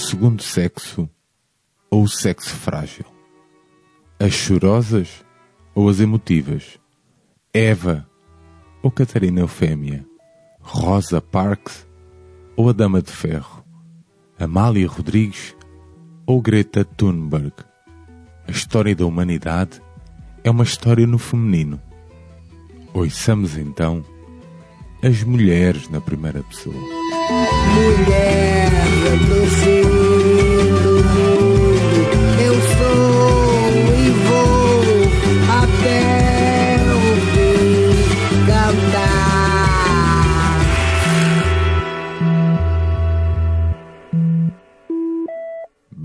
segundo sexo ou o sexo frágil? As chorosas ou as emotivas? Eva ou Catarina Eufémia? Rosa Parks ou a Dama de Ferro? Amália Rodrigues ou Greta Thunberg? A história da humanidade é uma história no feminino. Ouçamos então as mulheres na primeira pessoa. Mulher do fim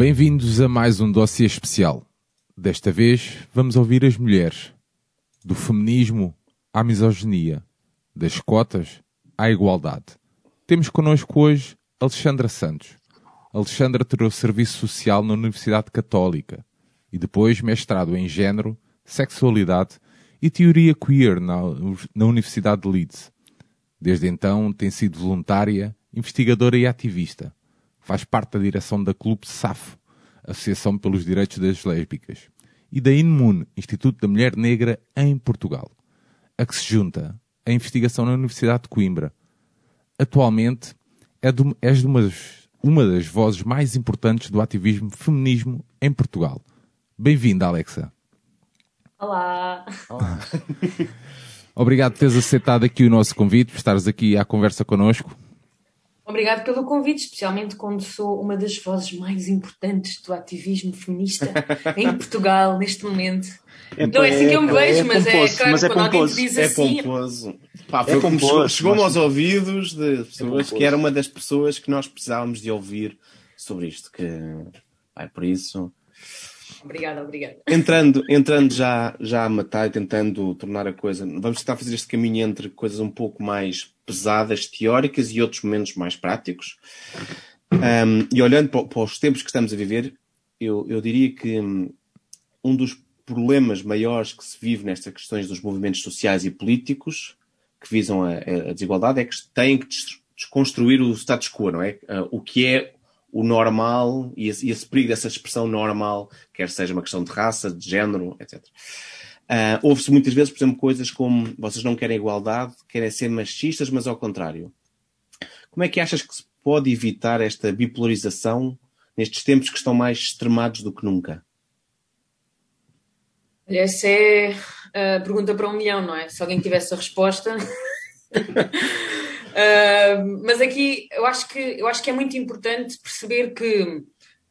Bem-vindos a mais um dossiê especial. Desta vez vamos ouvir as mulheres. Do feminismo à misoginia, das cotas à igualdade. Temos connosco hoje Alexandra Santos. Alexandra tirou serviço social na Universidade Católica e depois mestrado em género, sexualidade e teoria queer na, na Universidade de Leeds. Desde então tem sido voluntária, investigadora e ativista. Faz parte da direção da Clube SAF, Associação pelos Direitos das Lésbicas, e da INMUN, Instituto da Mulher Negra em Portugal, a que se junta a investigação na Universidade de Coimbra. Atualmente é de, és de uma, uma das vozes mais importantes do ativismo feminismo em Portugal. Bem-vinda, Alexa. Olá. Obrigado por teres aceitado aqui o nosso convite, por estares aqui à conversa connosco. Obrigado pelo convite, especialmente quando sou uma das vozes mais importantes do ativismo feminista em Portugal neste momento. É, Não é assim que eu me vejo, é mas é claro, mas é quando alguém te pomposo, diz é assim- pomposo. Pá, É foi pomposo, chegou-me aos ouvidos de pessoas que era uma das pessoas que nós precisávamos de ouvir sobre isto. Que, pá, por isso, Obrigada, obrigada. entrando, entrando já, já a matar e tentando tornar a coisa. Vamos tentar fazer este caminho entre coisas um pouco mais pesadas, teóricas e outros momentos mais práticos. Um, e olhando para, para os tempos que estamos a viver, eu, eu diria que hum, um dos problemas maiores que se vive nestas questões dos movimentos sociais e políticos que visam a, a desigualdade é que têm que des- desconstruir o status quo, não é? Ah, o que é o normal e esse, e esse perigo dessa expressão normal, quer seja uma questão de raça, de género, etc. Ah, Ouve-se muitas vezes, por exemplo, coisas como vocês não querem igualdade, querem ser machistas, mas ao contrário. Como é que achas que se pode evitar esta bipolarização nestes tempos que estão mais extremados do que nunca? Essa é a pergunta para um milhão, não é? Se alguém tivesse a resposta. Ah, mas aqui eu acho, que, eu acho que é muito importante perceber que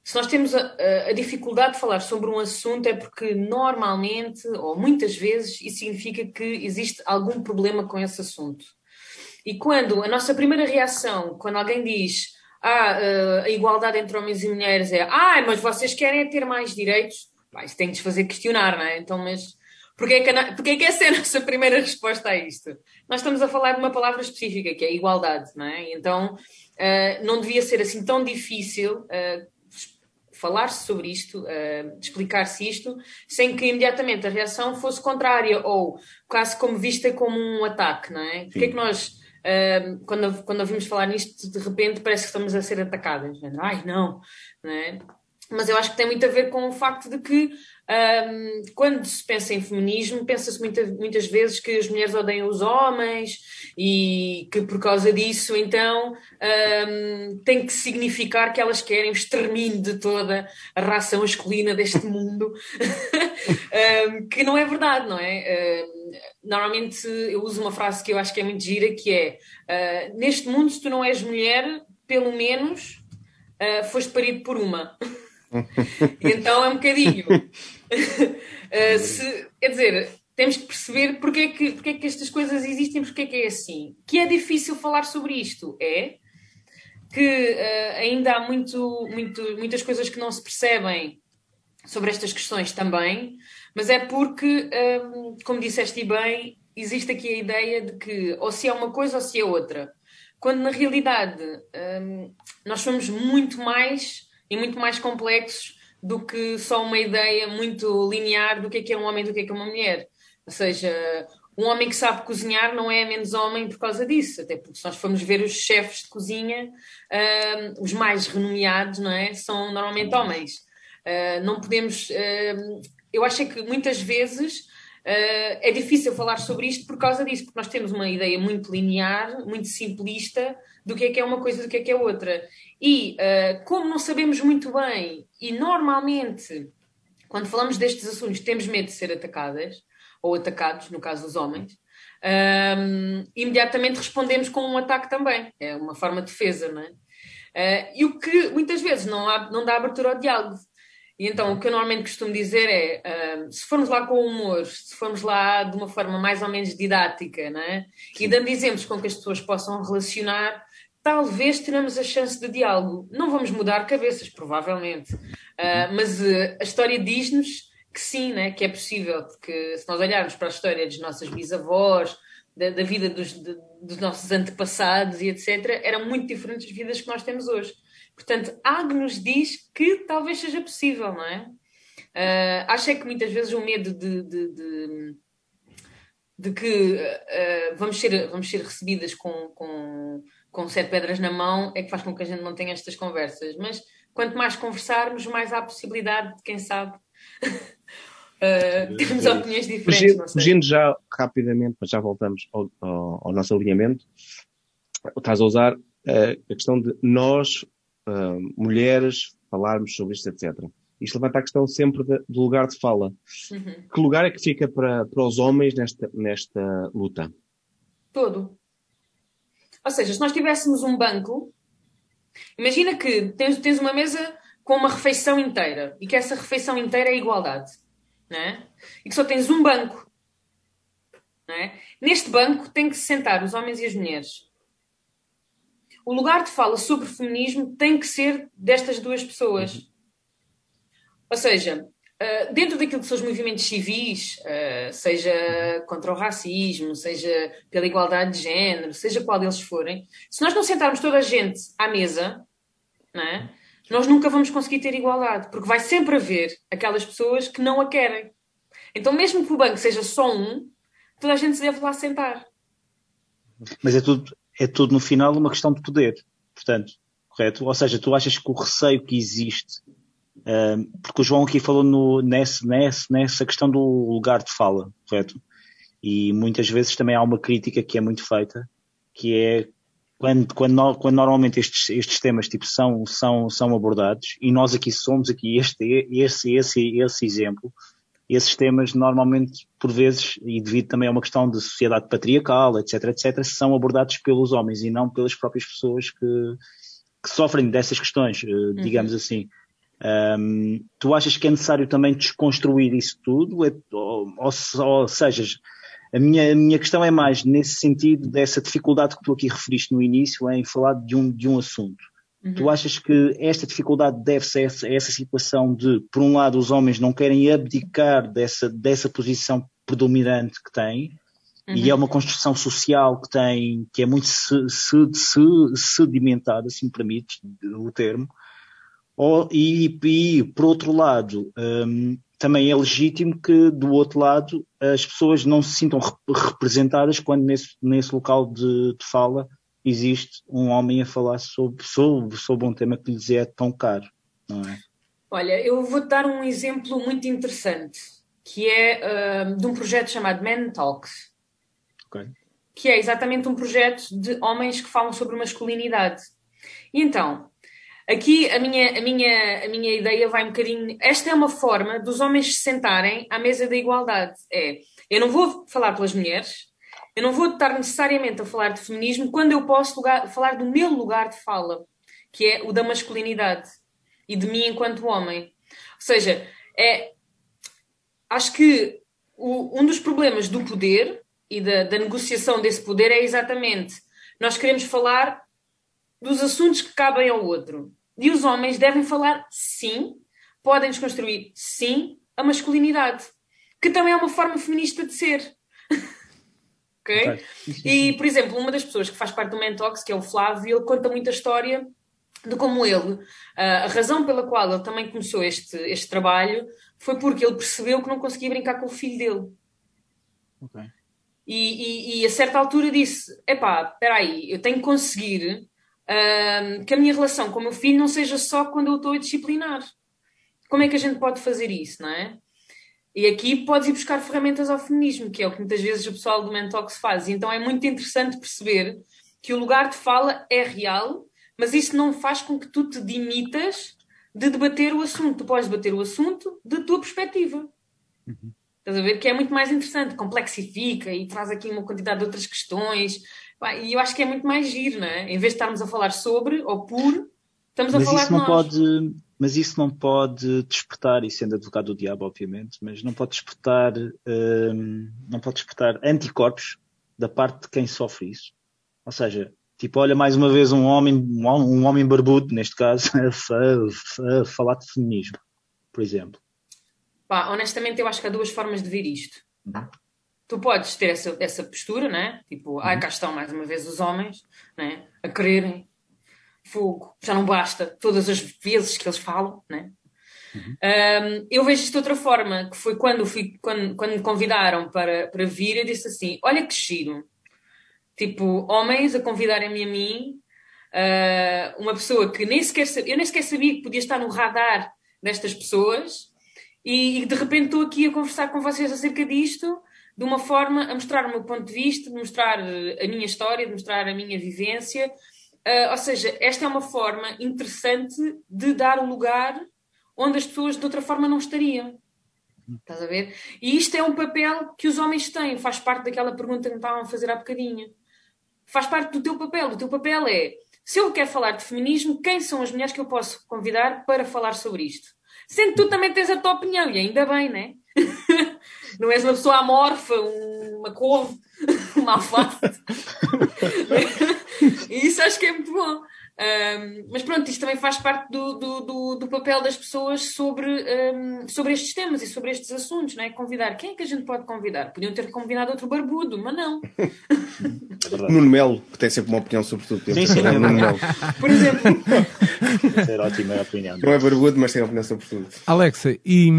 se nós temos a, a- dificuldade de falar sobre um assunto é porque normalmente, ou muitas vezes, isso significa que existe algum problema com esse assunto. E quando a nossa primeira reação, quando alguém diz ah, ah, a igualdade entre homens e mulheres é ah, mas vocês querem é ter mais direitos, pá, isso tem de fazer questionar, não é? Então, mas porquê é, que, porquê é que essa é a nossa primeira resposta a isto? Nós estamos a falar de uma palavra específica, que é igualdade, não é? Então, ah, não devia ser assim tão difícil ah, falar-se sobre isto, ah, explicar-se isto, sem que imediatamente a reação fosse contrária ou quase como vista como um ataque, não é? Porquê é que nós, ah, quando, quando ouvimos falar nisto, de repente parece que estamos a ser atacadas? não é? Ai, não, não é? Mas eu acho que tem muito a ver com o facto de que ahm, quando se pensa em feminismo, pensa-se muita- muitas vezes que as mulheres odeiam os homens e que por causa disso, então, ahm, tem que significar que elas querem o extermínio de toda a raça masculina deste mundo, Ahm, que não é verdade, não é? Normalmente eu uso uma frase que eu acho que é muito gira, que é ah, neste mundo, se tu não és mulher, pelo menos ah, foste parido por uma. então é um bocadinho. Uh, se- quer dizer, temos que perceber porque é que, porque é que estas coisas existem porque é que é assim. Que é difícil falar sobre isto, é que uh, ainda há muito, muito, muitas coisas que não se percebem sobre estas questões também, mas é porque, um, como disseste bem, existe aqui a ideia de que ou se é uma coisa ou se é outra. Quando na realidade um, nós somos muito mais e muito mais complexos do que só uma ideia muito linear do que é que é um homem e do que é que é uma mulher. Ou seja, um homem que sabe cozinhar não é menos homem por causa disso, até porque se nós formos ver os chefes de cozinha, uh, os mais renomeados, não é? São normalmente homens. Uh, não podemos. Uh, eu acho é que muitas vezes é difícil falar sobre isto por causa disso, porque nós temos uma ideia muito linear, muito simplista do que é que é uma coisa e do que é que é outra. E como não sabemos muito bem, e normalmente, quando falamos destes assuntos, temos medo de ser atacadas ou atacados, no caso dos homens, um, imediatamente respondemos com um ataque também. É uma forma de defesa, não é? Uh, e o que muitas vezes não, há, não dá abertura ao diálogo. E então o que eu normalmente costumo dizer é: uh, se formos lá com humor, se formos lá de uma forma mais ou menos didática, não é? e dando exemplos com que as pessoas possam relacionar, talvez teremos a chance de diálogo. Não vamos mudar cabeças, provavelmente, uh, mas a história diz-nos que sim, né, que é possível, porque se nós olharmos para a história das nossas bisavós, da, da vida dos, de, dos, nossos antepassados e etc., eram muito diferentes das vidas que nós temos hoje. Portanto, algo nos diz que talvez seja possível, não é? Uh, acho é que muitas vezes o medo de, de, de, de que uh, vamos, ser, vamos ser recebidas com, com, com sete pedras na mão é que faz com que a gente não tenha estas conversas. Mas quanto mais conversarmos, mais há a possibilidade de, quem sabe, uh, temos opiniões diferentes. Fugindo, fugindo, já rapidamente, mas já voltamos ao, ao, ao nosso alinhamento, estás a usar uh, a questão de nós, uh, mulheres, falarmos sobre isto, etc. Isto levanta a questão sempre de, do lugar de fala. Uhum. Que lugar é que fica para, para os homens nesta, nesta luta? Todo. Ou seja, se nós tivéssemos um banco, imagina que tens, tens uma mesa com uma refeição inteira e que essa refeição inteira é igualdade né? e que só tens um banco. Né? Neste banco tem que se sentar os homens e as mulheres. O lugar de fala sobre feminismo tem que ser destas duas pessoas. Uhum. Ou seja, dentro daquilo que são os movimentos civis, uh, seja contra o racismo, seja pela igualdade de género, seja qual deles forem, se nós não sentarmos toda a gente à mesa, né? nós nunca vamos conseguir ter igualdade, porque vai sempre haver aquelas pessoas que não a querem. Então, mesmo que o banco seja só um, toda a gente se deve lá sentar. Mas é tudo, é tudo no final uma questão de poder, portanto, correto? Ou seja, tu achas que o receio que existe, porque o João aqui falou no, nesse, nessa questão do lugar de fala, correto? E muitas vezes também há uma crítica que é muito feita, que é quando, quando, quando normalmente estes, estes temas tipo, são, são, são abordados, e nós aqui somos aqui este, esse, esse, esse exemplo, esses temas normalmente, por vezes, e devido também a uma questão de sociedade patriarcal, etc, etc, são abordados pelos homens e não pelas próprias pessoas que, que sofrem dessas questões, eh, uhum. digamos uhum. assim. Um, tu achas que é necessário também desconstruir isso tudo? É, ou, ou, ou seja, a minha, a minha questão é mais nesse sentido dessa dificuldade que tu aqui referiste no início em falar de um, de um assunto. Uhum. Tu achas que esta dificuldade deve-se a essa, a essa situação de, por um lado, os homens não querem abdicar dessa, dessa posição predominante que têm, uhum. e é uma construção social que tem, que é muito se, se, se, sedimentada, se me permites o termo, ou, e, e, por outro lado, um, também é legítimo que, do outro lado, as pessoas não se sintam representadas quando nesse, nesse local de, de fala existe um homem a falar sobre, sobre, sobre um tema que lhes é tão caro, não é? Olha, eu vou dar um exemplo muito interessante, que é uh, de um projeto chamado Men Talks. Okay. Que é exatamente um projeto de homens que falam sobre masculinidade. E então, Aqui a minha, a, minha, a minha ideia vai um bocadinho. Esta é uma forma dos homens se sentarem à mesa da igualdade. É, eu não vou falar pelas mulheres, eu não vou estar necessariamente a falar de feminismo quando eu posso lugar, falar do meu lugar de fala, que é o da masculinidade e de mim enquanto homem. Ou seja, é, acho que o, um dos problemas do poder e da, da negociação desse poder é exatamente nós queremos falar dos assuntos que cabem ao outro. E os homens devem falar sim, podem desconstruir sim a masculinidade, que também é uma forma feminista de ser. ok? okay. E, por exemplo, uma das pessoas que faz parte do Mentox, que é o Flávio, ele conta muita história de como ele, a razão pela qual ele também começou este, este trabalho foi porque ele percebeu que não conseguia brincar com o filho dele. Okay. E, e, e a certa altura disse: epá, espera aí, eu tenho que conseguir uh, que a minha relação com o meu filho não seja só quando eu estou a disciplinar. Como é que a gente pode fazer isso, não é? E aqui podes ir buscar ferramentas ao feminismo, que é o que muitas vezes o pessoal do Mentox faz. Então é muito interessante perceber que o lugar de fala é real, mas isso não faz com que tu te dimitas de debater o assunto. Tu podes debater o assunto da tua perspectiva. Uhum. Estás a ver? Que é muito mais interessante, complexifica e traz aqui uma quantidade de outras questões. E eu acho que é muito mais giro, não é? Em vez de estarmos a falar sobre ou por, estamos a mas falar isso não nós. pode Mas isso não pode despertar, e sendo advogado do diabo, obviamente, mas não pode despertar, hum, não pode despertar anticorpos da parte de quem sofre isso. Ou seja, tipo, olha mais uma vez um homem, um homem barbudo, neste caso, a, falar de feminismo, por exemplo. Pá, honestamente, eu acho que há duas formas de ver isto. Uhum. Tu podes ter essa, essa postura, né? Tipo, uhum. ai, cá estão mais uma vez os homens, né? A quererem fogo, já não basta todas as vezes que eles falam, né? Uhum. Um, eu vejo isto de outra forma, que foi quando, fui, quando, quando me convidaram para, para vir, eu disse assim: Olha que giro, tipo, homens a convidarem-me a mim, uh, uma pessoa que nem sequer eu nem sequer sabia que podia estar no radar destas pessoas, e, de repente estou aqui a conversar com vocês acerca disto, de uma forma a mostrar o meu ponto de vista, de mostrar eh, a minha história, de mostrar a minha vivência. Uh, ou seja, esta é uma forma interessante de dar o lugar onde as pessoas de outra forma não estariam. Estás a ver? E isto é um papel que os homens têm, faz parte daquela pergunta que me estavam a fazer há bocadinho. Faz parte do teu papel. O teu papel é, se eu quero falar de feminismo, quem são as mulheres que eu posso convidar para falar sobre isto? Sendo que tu também tens a tua opinião, e ainda bem, né? Não és uma pessoa amorfa, uma couve, uma alface. e isso acho que é muito bom. Um, mas pronto, isto também faz parte do, do, do, do papel das pessoas sobre, um, sobre estes temas e sobre estes assuntos, não é? Convidar. Quem é que a gente pode convidar? Podiam ter convidado outro barbudo, mas não. É Nuno Melo, que tem sempre uma opinião sobre tudo. Sim, sim, Nuno Melo. Por exemplo. Ser ótima opinião. Não é barbudo, mas tem opinião sobre tudo. Alexa, e,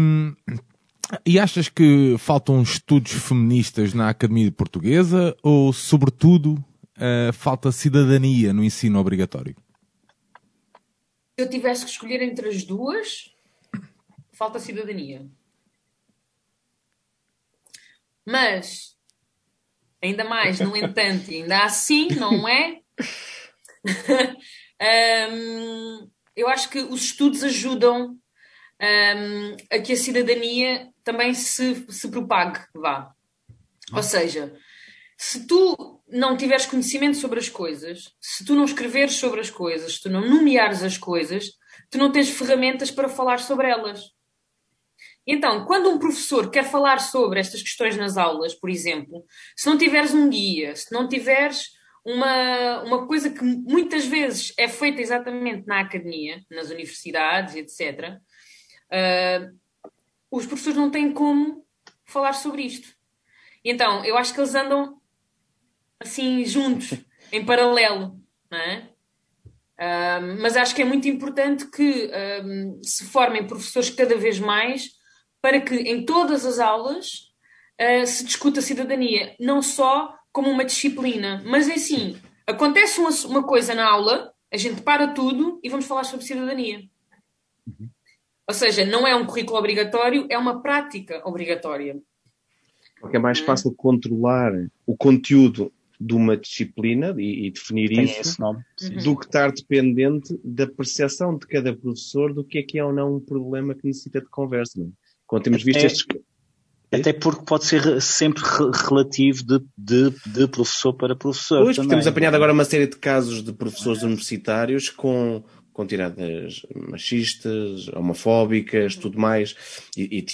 e achas que faltam estudos feministas na Academia Portuguesa ou, sobretudo, uh, falta cidadania no ensino obrigatório? Se eu tivesse que escolher entre as duas, falta cidadania. Mas, ainda mais, no entanto, ainda assim, não é? um, eu acho que os estudos ajudam um, a que a cidadania também se, se propague, vá. Ou seja, se tu não tiveres conhecimento sobre as coisas, se tu não escreveres sobre as coisas, se tu não nomeares as coisas, tu não tens ferramentas para falar sobre elas. Então, quando um professor quer falar sobre estas questões nas aulas, por exemplo, se não tiveres um guia, se não tiveres uma, uma coisa que muitas vezes é feita exatamente na academia, nas universidades, etc., uh, ah, os professores não têm como falar sobre isto. Então, eu acho que eles andam assim juntos, em paralelo, não é? Um, mas acho que é muito importante que um, se formem professores cada vez mais para que em todas as aulas uh, se discuta a cidadania, não só como uma disciplina, mas assim, acontece uma, uma, coisa na aula, a gente para tudo e vamos falar sobre cidadania. Uhum. Ou seja, não é um currículo obrigatório, é uma prática obrigatória. Porque é mais fácil controlar o conteúdo de uma disciplina e, e definir Tem isso nome, do que estar dependente da percepção de cada professor do que é que é ou não um problema que necessita de conversa. Não? É? Quando temos visto até, estes. Até porque pode ser sempre relativo de, de, de professor para professor. Pois, porque temos apanhado agora uma série de casos de professores universitários com, com tiradas machistas, homofóbicas, tudo mais, e,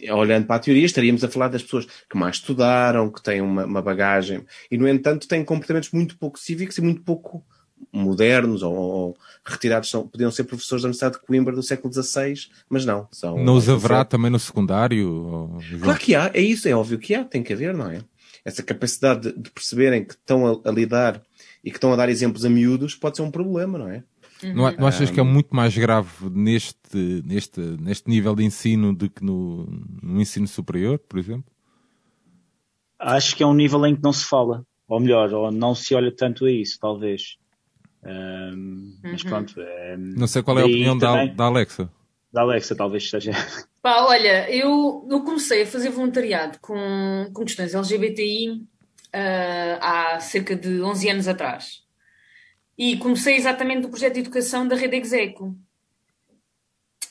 e olhando para a teoria, estaríamos a falar das pessoas que mais estudaram, que têm uma, uma bagagem, e no entanto têm comportamentos muito pouco cívicos e muito pouco modernos ou, ou retirados, são, podiam ser professores da Universidade de Coimbra do século XVI, mas não. São, não os haverá também no secundário? Ou... Claro que há, é isso, é óbvio que há, tem que haver, não é? Essa capacidade de, de perceberem que estão a, a lidar e que estão a dar exemplos a miúdos pode ser um problema, não é? Não, não achas que é muito mais grave neste, neste, neste nível de ensino do que no, no ensino superior, por exemplo? Acho que é um nível em que não se fala, ou melhor, ou não se olha tanto a isso, talvez. Um, mas Uhum. pronto. é- Não sei qual é a opinião da, também- da Alexa. da Alexa, talvez seja. Pá, olha, eu, eu comecei a fazer voluntariado com, com questões LGBTI ah, há cerca de 11 anos atrás. E comecei exatamente do projeto de educação da Rede Execo.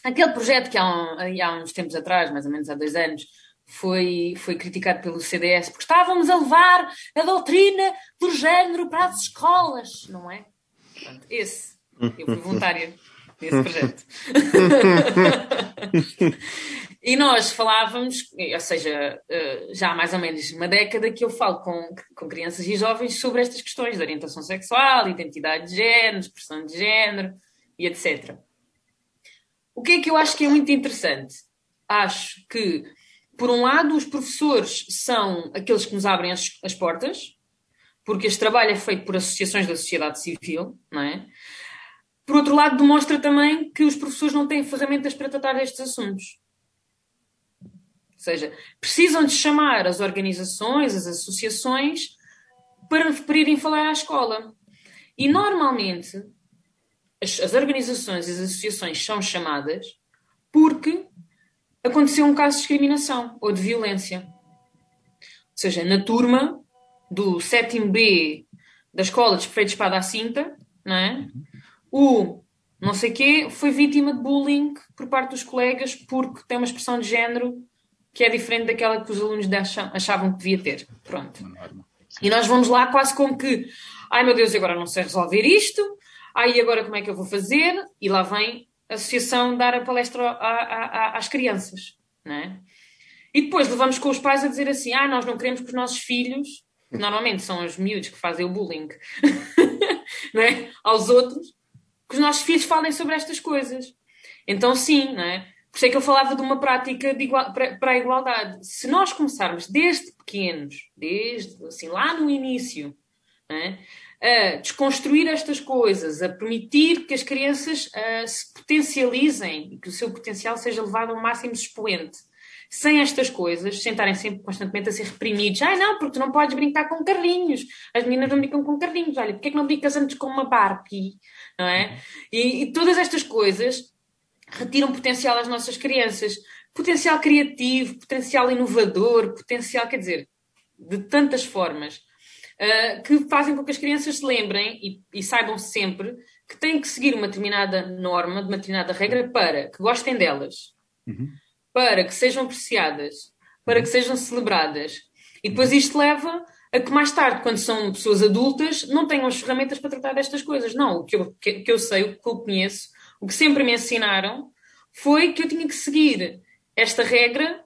Aquele projeto que há, um- há uns tempos atrás, mais ou menos há dois anos, foi, foi criticado pelo CDS porque estávamos a levar a doutrina do género para as escolas, não é? Portanto, esse. Eu fui voluntária nesse projeto. E nós falávamos, ou seja, eh, já há mais ou menos uma década que eu falo com, com crianças e jovens sobre estas questões de orientação sexual, identidade de género, expressão de género e etc. O que é que eu acho que é muito interessante? Acho que, por um lado, os professores são aqueles que nos abrem as, as portas, porque este trabalho é feito por associações da sociedade civil, não é? Por outro lado, demonstra também que os professores não têm ferramentas para tratar destes assuntos. Seja, precisam de chamar as organizações, as associações, para, para irem falar à escola. E normalmente as, as organizações e as associações são chamadas porque aconteceu um caso de discriminação ou de violência. Ou seja, na turma do sétimo B da escola de Perfeito Espada à Cinta, não é? o não sei quê foi vítima de bullying por parte dos colegas porque tem uma expressão de género que é diferente daquela que os alunos achavam que devia ter. Pronto. E nós vamos lá quase como que, ai meu Deus, agora não sei resolver isto, ai agora como é que eu vou fazer? E lá vem a associação dar a palestra a- a- às crianças, não é? E depois levamos com os pais a dizer assim, ah, nós não queremos que os nossos filhos, que normalmente são os miúdos que fazem o bullying, não é? aos outros, que os nossos filhos falem sobre estas coisas. Então sim, não é? Por isso é que eu falava de uma prática de igual- para, para a igualdade. Se nós começarmos desde pequenos, desde assim, lá no início, não é? a desconstruir estas coisas, a permitir que as crianças ah, se potencializem e que o seu potencial seja levado ao máximo expoente. Sem estas coisas, sem estarem sempre constantemente a ser reprimidos. Ah, não, porque tu não podes brincar com carrinhos. As meninas não brincam com carrinhos. Olha, porque é que não brincas antes com uma Barbie? Não é? E, e todas estas coisas retiram potencial às nossas crianças. Potencial criativo, potencial inovador, potencial, quer dizer, de tantas formas, uh, que fazem com que as crianças se lembrem e, e saibam sempre que têm que seguir uma determinada norma, uma determinada regra para que gostem delas, para que sejam apreciadas, para que sejam celebradas. E depois isto leva a que mais tarde, quando são pessoas adultas, não tenham as ferramentas para tratar destas coisas. Não, o que eu, que, que eu sei, o que eu conheço, o que sempre me ensinaram foi que eu tinha que seguir esta regra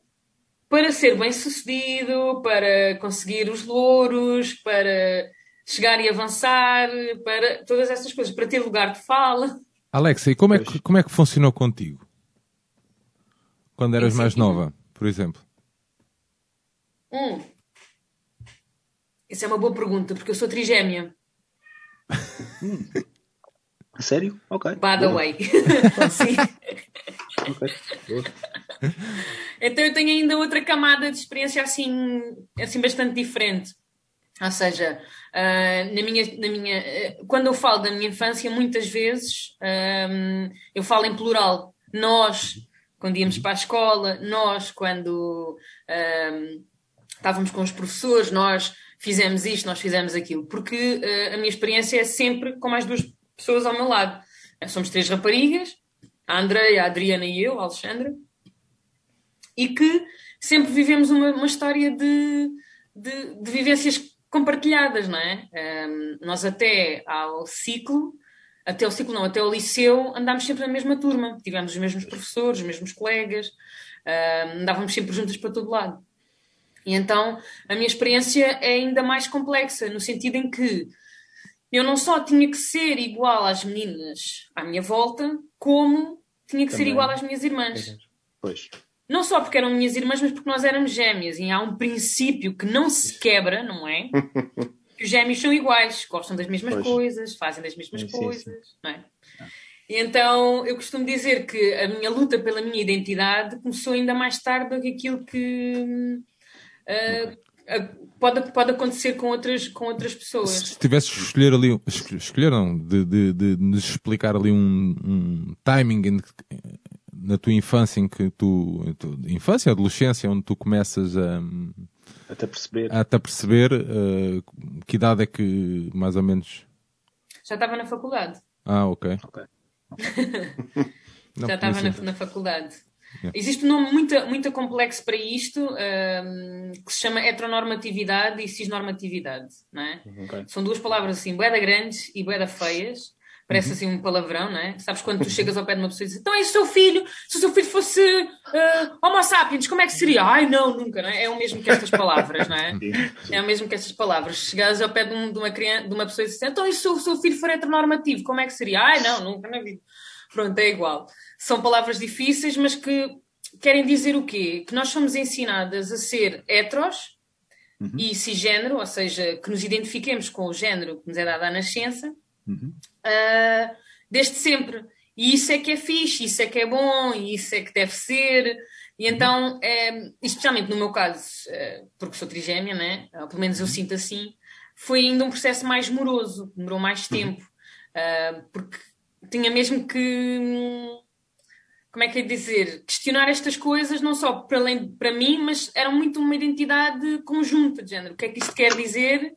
para ser bem sucedido, para conseguir os louros, para chegar e avançar, para todas essas coisas, para ter lugar de fala. Alexa, e como é, que, como é que funcionou contigo? Quando eras mais nova, por exemplo? Hum. Isso é uma boa pergunta, porque eu sou trigémea. A Sério? Ok. By the way. Sim. Ok. Boa. Então eu tenho ainda outra camada de experiência assim, assim bastante diferente. Ou seja, ah, na minha, na minha, eh, quando eu falo da minha infância, muitas vezes ahm, eu falo em plural. Nós, quando íamos para a escola, nós, quando ahm, estávamos com os professores, nós fizemos isto, nós fizemos aquilo. Porque eh, a minha experiência é sempre com mais duas pessoas ao meu lado. Somos três raparigas, a Andreia, a Adriana e eu, a Alexandra e que sempre vivemos uma, uma história de, de, de vivências compartilhadas, não é? Ahm, nós até ao ciclo, até ao ciclo não, até ao liceu, andámos sempre na mesma turma, tivemos os mesmos professores, os mesmos colegas, ahm, andávamos sempre juntas para todo lado. E então a minha experiência é ainda mais complexa, no sentido em que eu não só tinha que ser igual às meninas à minha volta, como tinha que ser Também. igual às minhas irmãs. Pois. Não só porque eram minhas irmãs, mas porque nós éramos gêmeas. E há um princípio que não se quebra, não é? que os gêmeos são iguais, gostam das mesmas Pois. coisas, fazem das mesmas Sim, sim, coisas, não é? E então eu costumo dizer que a minha luta pela minha identidade começou ainda mais tarde do que aquilo que. ah, pode, pode acontecer com outras, com outras pessoas. Se tivesses que escolher ali, escolher não, de, de, de, de nos explicar ali um, um timing em, na tua infância em que tu, tu, infância, adolescência, onde tu começas a até perceber, até perceber uh, que idade é que mais ou menos já estava na faculdade. Ah, ok. okay. já estava na, na faculdade. Existe um nome muito, muito complexo para isto um, que se chama heteronormatividade e cisnormatividade. Não é? Uhum. Okay. São duas palavras assim, boeda grandes e boeda feias. Parece uhum. assim um palavrão, não é? Sabes quando tu chegas ao pé de uma pessoa e dizes então é o seu filho, se o seu filho fosse uh, homo sapiens, como é que seria? Ai não, nunca, não é? É o mesmo que estas palavras, não é? É o mesmo que estas palavras. Chegares ao pé de, um, de uma criança, de uma pessoa e dizes então e se o seu filho for heteronormativo, como é que seria? Ai não, nunca na vida. Pronto, é igual. São palavras difíceis, mas que querem dizer o quê? Que nós somos ensinadas a ser heteros uhum. e cisgênero, ou seja, que nos identifiquemos com o género que nos é dado à nascença, uhum. uh, desde sempre. E isso é que é fixe, isso é que é bom, isso é que deve ser. E uhum. então, é, especialmente no meu caso, é, porque sou trigêmea, né? ou pelo menos eu uhum. sinto assim, foi ainda um processo mais moroso, demorou mais uhum. tempo, uh, porque tinha mesmo que como é que é dizer, questionar estas coisas não só para, além, para mim, mas era muito uma identidade conjunta de género. O que é que isto quer dizer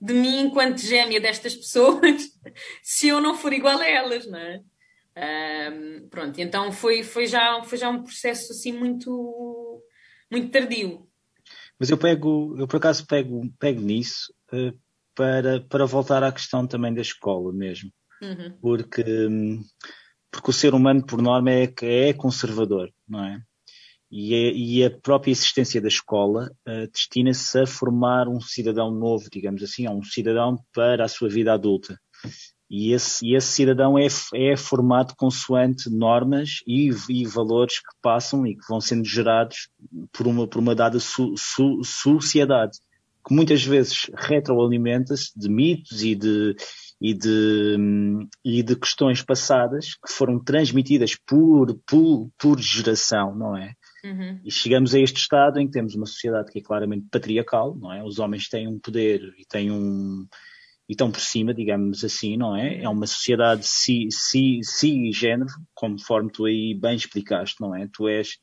de mim enquanto gêmea destas pessoas se eu não for igual a elas, não é? Um, pronto, então foi, foi, já, foi já um processo assim muito, muito tardio. Mas eu pego, eu por acaso pego, pego nisso uh, para, para voltar à questão também da escola mesmo. Uhum. Porque, porque o ser humano, por norma, é, é conservador, não é? E, é, e a própria existência da escola uh, destina-se a formar um cidadão novo, digamos assim, um cidadão para a sua vida adulta. E esse, e esse cidadão é, é formado consoante normas e, e, valores que passam e que vão sendo gerados por uma, por uma dada su, su, sociedade, que muitas vezes retroalimenta-se de mitos e de, e de, e de questões passadas que foram transmitidas por, por, por geração, não é? Uhum. E chegamos a este estado em que temos uma sociedade que é claramente patriarcal, não é? Os homens têm um poder e têm um e estão por cima, digamos assim, não é? É uma sociedade si, si, si género, conforme tu aí bem explicaste, não é? Tu és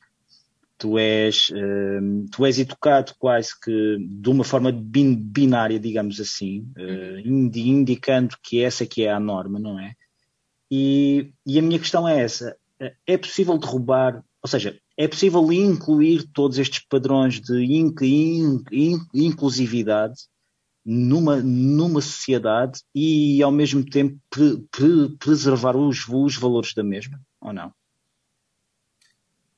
tu és, uh, tu és educado quase que de uma forma binária, digamos assim, uh, indicando que essa que é a norma, não é? E, e a minha questão é essa: é possível derrubar, ou seja, é possível incluir todos estes padrões de inc, inc, inc, inclusividade numa, numa sociedade e ao mesmo tempo pre, pre, preservar os, os valores da mesma, ou não?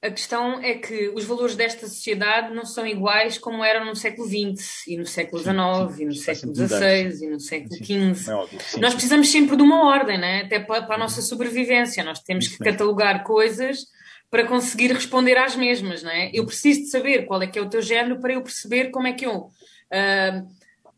A questão é que os valores desta sociedade não são iguais como eram no século XX, e no século XIX, e no século XVI, e no século XV. É nós precisamos sempre de uma ordem, né? até para, para a nossa sobrevivência. Nós temos que catalogar coisas para conseguir responder às mesmas. Né? Eu preciso de saber qual é que é o teu género para eu perceber como é que eu uh,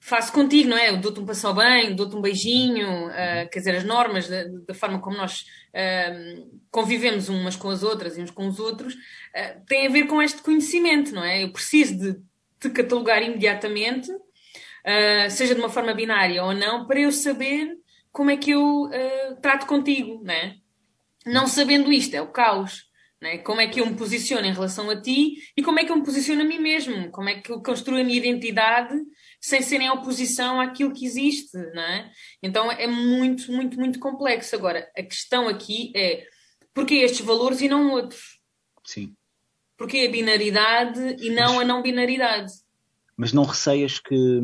faço contigo, não é? Dou-te um passo bem, dou-te um beijinho, uh, quer dizer, as normas da, da forma como nós uh, convivemos umas com as outras e uns com os outros uh, têm a ver com este conhecimento, não é? Eu preciso de te catalogar imediatamente, seja de uma forma binária ou não, para eu saber como é que eu trato contigo, não é? Não sabendo isto, é o caos. É? Como é que eu me posiciono em relação a ti e como é que eu me posiciono a mim mesmo? Como é que eu construo a minha identidade sem ser em oposição àquilo que existe, não é? Então é muito, muito, muito complexo. Agora, a questão aqui é porquê estes valores e não outros? Sim. Porquê a binaridade e não mas, a não binaridade? Mas não receias que,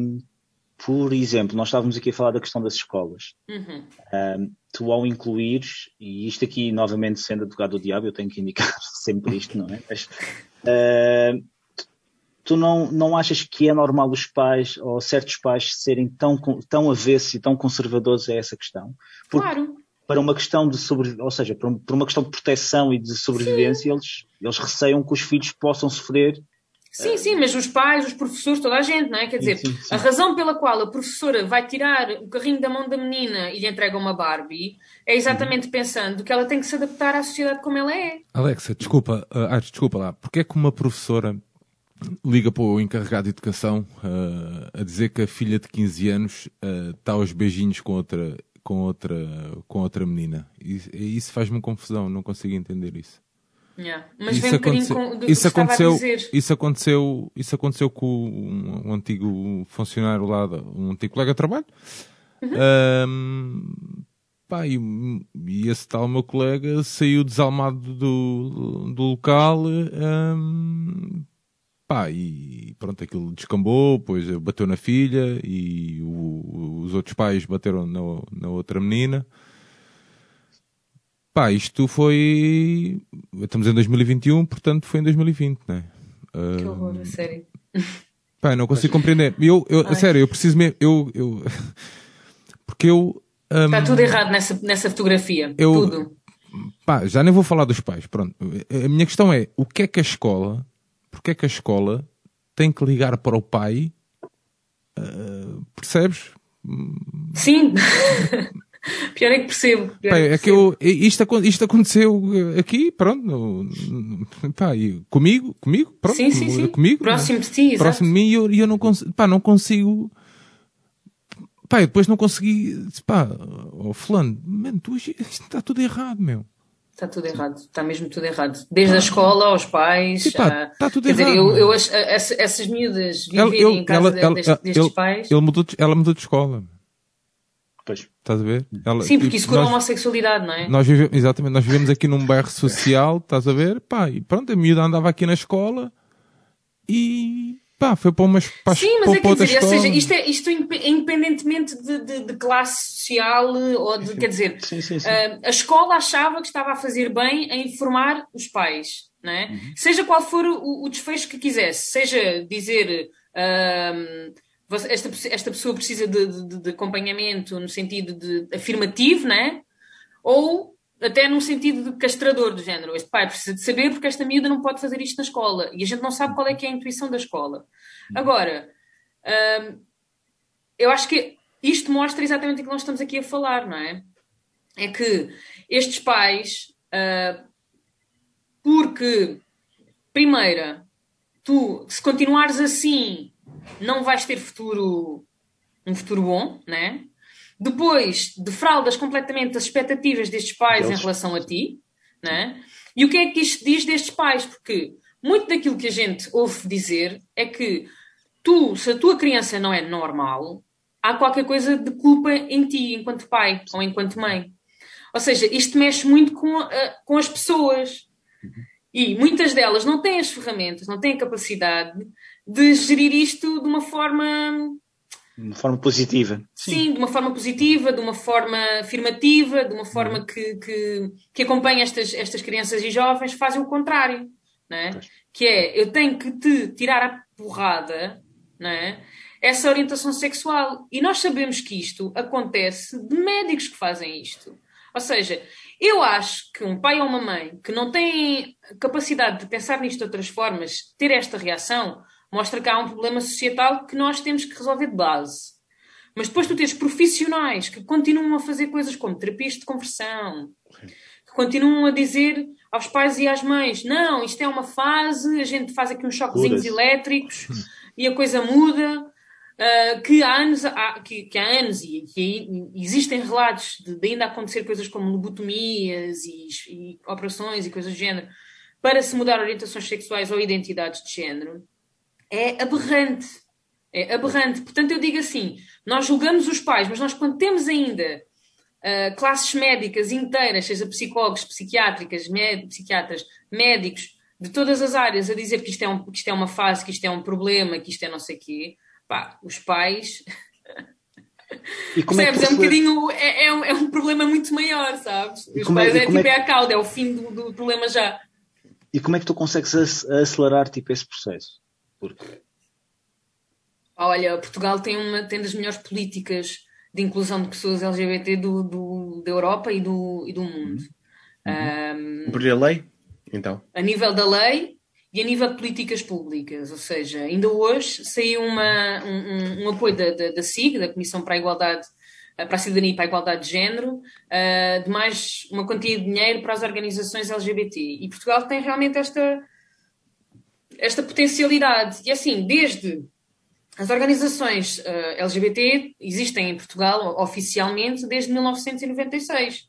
por exemplo, nós estávamos aqui a falar da questão das escolas. Uhum. Um, tu ao incluires, e isto aqui novamente sendo advogado do diabo, eu tenho que indicar sempre isto, não é? Mas, uh, tu não, não achas que é normal os pais ou certos pais serem tão, tão avessos e tão conservadores a essa questão? Porque claro. Para uma questão de sobrevivência, ou seja, por uma questão de proteção e de sobrevivência, eles, eles receiam que os filhos possam sofrer Sim, sim, mas os pais, os professores, toda a gente, não é? Quer dizer, sim, sim, sim. a razão pela qual a professora vai tirar o carrinho da mão da menina e lhe entrega uma Barbie é exatamente uhum. pensando que ela tem que se adaptar à sociedade como ela é. Alexa, desculpa, uh, ah, desculpa lá, porque é que uma professora liga para o encarregado de educação uh, a dizer que a filha de 15 anos uh, está aos beijinhos com outra, com outra, com outra menina. Isso, isso faz-me confusão, não consigo entender isso. Yeah. Mas vem um bocadinho com, do, isso aconteceu, isso aconteceu, isso aconteceu com um, um antigo funcionário lá, um antigo colega de trabalho. Uhum. Um, pá, e, e, esse tal meu colega saiu desalmado do, do local um, Pá, e pronto, aquilo descambou, depois bateu na filha e o, os outros pais bateram na, na outra menina. Pá, isto foi. Estamos em 2021, portanto foi em 2020, não é? Que horror, a sério. Pá, não consigo compreender. Eu, eu, sério, eu preciso mesmo. Eu, eu, porque eu. Um, Está tudo errado nessa, nessa fotografia. Eu, tudo. Pá, já nem vou falar dos pais. Pronto. A minha questão é: o que é que a escola porque é que a escola tem que ligar para o pai? Uh, percebes? Sim. Pior é que percebo. Pá, é, que, que eu, isto, isto aconteceu aqui, pronto, pá, comigo, comigo, pronto, sim, sim, sim. comigo, próximo de ti, próximo de mim, e eu, eu não, consigo, pá, não consigo, pá, depois não consegui, pá, oh, fulano, mano, tu, isto está tudo errado, meu. Está tudo errado, está mesmo tudo errado. Desde a escola aos pais. está ah, tudo quer errado. Dizer, eu, eu, essas miúdas viverem ela, em casa ela, destes, destes pais. Ele mudou de, ela mudou de escola. Pois. Estás a ver? Ela, Sim, porque tipo, isso cura a homossexualidade, não é? Nós vivemos, exatamente, nós vivemos aqui num bairro social, estás a ver? Pá, e pronto, a miúda andava aqui na escola e Pá, foi para umas para Sim, mas é quer dizer, ou seja, isto é, isto é independentemente de, de, de classe social ou de, quer dizer, sim, sim, sim. Uh, a escola achava que estava a fazer bem a informar os pais, não é? Uhum. Seja qual for o, o, desfecho que quisesse, seja dizer uh, esta, esta pessoa precisa de, de, de acompanhamento no sentido de afirmativo, não é? Ou até num sentido de castrador do género. Este pai precisa de saber porque esta miúda não pode fazer isto na escola. E a gente não sabe qual é que é a intuição da escola. Agora, hum, eu acho que isto mostra exatamente o que nós estamos aqui a falar, não é? É que estes pais, uh, porque, primeira, tu, se continuares assim, não vais ter futuro, um futuro bom, não é? Depois, defraudas completamente as expectativas destes pais Deus. em relação a ti, né? E o que é que isto diz destes pais? Porque muito daquilo que a gente ouve dizer é que tu, se a tua criança não é normal, há qualquer coisa de culpa em ti, enquanto pai ou enquanto mãe. Ou seja, isto mexe muito com, a, com as pessoas. E muitas delas não têm as ferramentas, não têm a capacidade de gerir isto de uma forma de uma forma positiva. Sim. Sim. de uma forma positiva, de uma forma afirmativa, de uma forma uhum. que, que, que acompanha estas, estas crianças e jovens, fazem o contrário. Não é? Que é, eu tenho que te tirar a porrada, não é? essa orientação sexual. E nós sabemos que isto acontece de médicos que fazem isto. Ou seja, eu acho que um pai ou uma mãe que não tem capacidade de pensar nisto de outras formas, ter esta reação, mostra que há um problema societal que nós temos que resolver de base. Mas depois tu tens profissionais que continuam a fazer coisas como terapias de conversão, que continuam a dizer aos pais e às mães: não, isto é uma fase, a gente faz aqui uns choquezinhos elétricos e a coisa muda. Uh, que há anos, há, que, que, há anos e que existem relatos de, de, ainda acontecer coisas como lobotomias e, e operações e coisas do género para se mudar orientações sexuais ou identidades de género é aberrante. É aberrante. Portanto, eu digo assim: nós julgamos os pais, mas nós, quando temos ainda uh, classes médicas inteiras, seja psicólogos, psiquiátricas, med psiquiatras, médicos, de todas as áreas, a dizer que isto, é um, que isto é uma fase, que isto é um problema, que isto é não sei o quê, pá, os pais. E como Percebes? É, que é um bocadinho. É, é, um, é um problema muito maior, sabes? Os é- pais é, é tipo é, a cauda, é o fim do, do problema já. E como é que tu consegues acelerar tipo, esse processo? Porque... Olha, Portugal tem, uma, tem das melhores políticas de inclusão de pessoas LGBT do, do, da Europa e do, e do mundo. Uhum. Um, Por a lei, então? A nível da lei e a nível de políticas públicas. Ou seja, ainda hoje saiu uma, um, um, apoio da, da, da SIG, da Comissão para a Igualdade para a cidadania e para a igualdade de género, uh, de mais uma quantia de dinheiro para as organizações LGBT. E Portugal tem realmente esta, esta potencialidade. E assim, desde as organizações uh, LGBT existem em Portugal oficialmente desde 1996.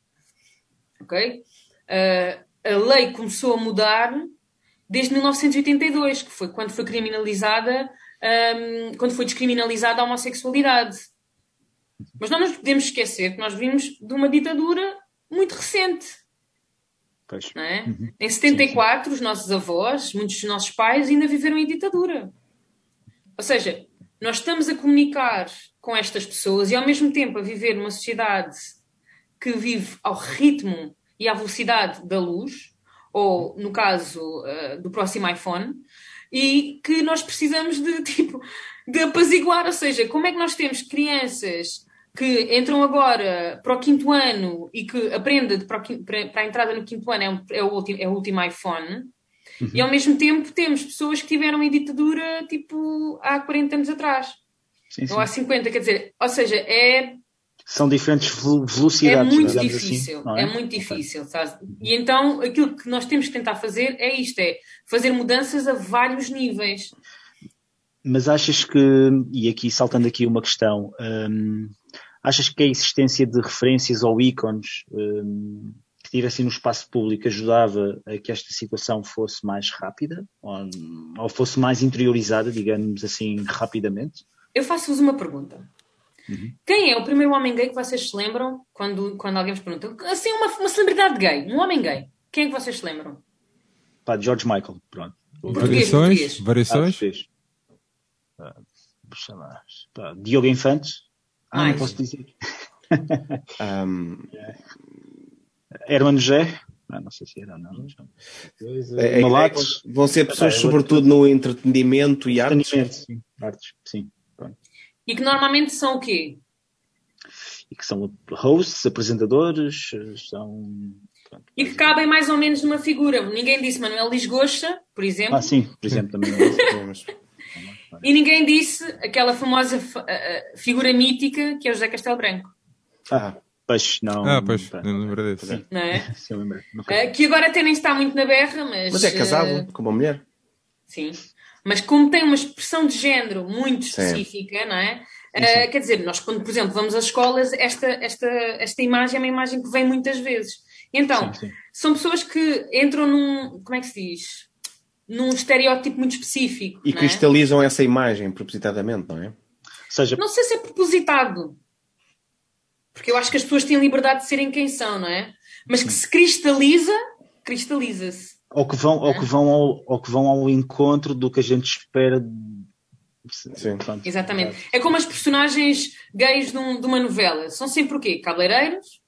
Ok? Uh, a lei começou a mudar desde 1982, que foi quando foi criminalizada, um, quando foi descriminalizada a homossexualidade. Mas não nos podemos esquecer que nós vimos de uma ditadura muito recente. Pois. Não é? Uhum. Em 74, os nossos avós, muitos dos nossos pais ainda viveram em ditadura. Ou seja, nós estamos a comunicar com estas pessoas e ao mesmo tempo a viver numa sociedade que vive ao ritmo e à velocidade da luz, ou no caso uh, do próximo iPhone, e que nós precisamos de tipo de apaziguar, ou seja, como é que nós temos crianças que entram agora para o quinto ano e que aprendem para, para, a entrada no quinto ano é, um, é, o, último, é o último iPhone, uhum. e ao mesmo tempo temos pessoas que tiveram em ditadura tipo há 40 anos atrás. Sim, sim. Ou há 50, quer dizer, ou seja, é são diferentes velocidades. É muito assim, difícil, assim, é? é? muito difícil, okay. E então aquilo que nós temos que tentar fazer é isto, é fazer mudanças a vários níveis. Mas achas que, e aqui saltando aqui uma questão, hum, achas que a existência de referências ou ícones hum, que tivessem no espaço público ajudava a que esta situação fosse mais rápida ou, ou fosse mais interiorizada, digamos assim, rapidamente? Eu faço-vos uma pergunta. Uhum. Quem é o primeiro homem gay que vocês se lembram quando, quando alguém vos pergunta? Assim, uma, uma celebridade gay, um homem gay. Quem é que vocês se lembram? Pá, George Michael, pronto. Variações? Variações? Ah, Pá, Diogo Infante. Ah, Mais. não posso dizer. um... Hermano Jé. Ah, não sei se era, não. É, é, é, vão ser pessoas, é, sobretudo, no entretenimento e artes. Sim, artes, sim. Pronto. E que normalmente são o quê? E que são hosts, apresentadores, são. E que cabem mais ou menos numa figura. Ninguém disse Manuel Lisgocha, por exemplo. Ah, sim, por exemplo, também não disse. e ninguém disse aquela famosa figura mítica que é o José Castelo Branco. Ah, pois não. Ah, pois, não lembro disso. Não é? Sim, lembro. Uh, que agora até nem está muito na berra, mas. Mas é casado uh... com uma mulher. Sim mas como tem uma expressão de género muito específica, Sim. não é? Uh, quer dizer, nós quando, por exemplo, vamos às escolas, esta, esta, esta imagem é uma imagem que vem muitas vezes. Então, sim, sim. são pessoas que entram num, como é que se diz? Num estereótipo muito específico. E cristalizam é? essa imagem propositadamente, não é? Seja... Não sei se é propositado. Porque eu acho que as pessoas têm liberdade de serem quem são, não é? Mas que se cristaliza, cristaliza-se ou que vão, ou que vão, ao, ou que vão ao encontro do que a gente espera. Sim. Exatamente. É como as personagens gays de, um, de uma novela. São sempre o quê? Cabeleireiros?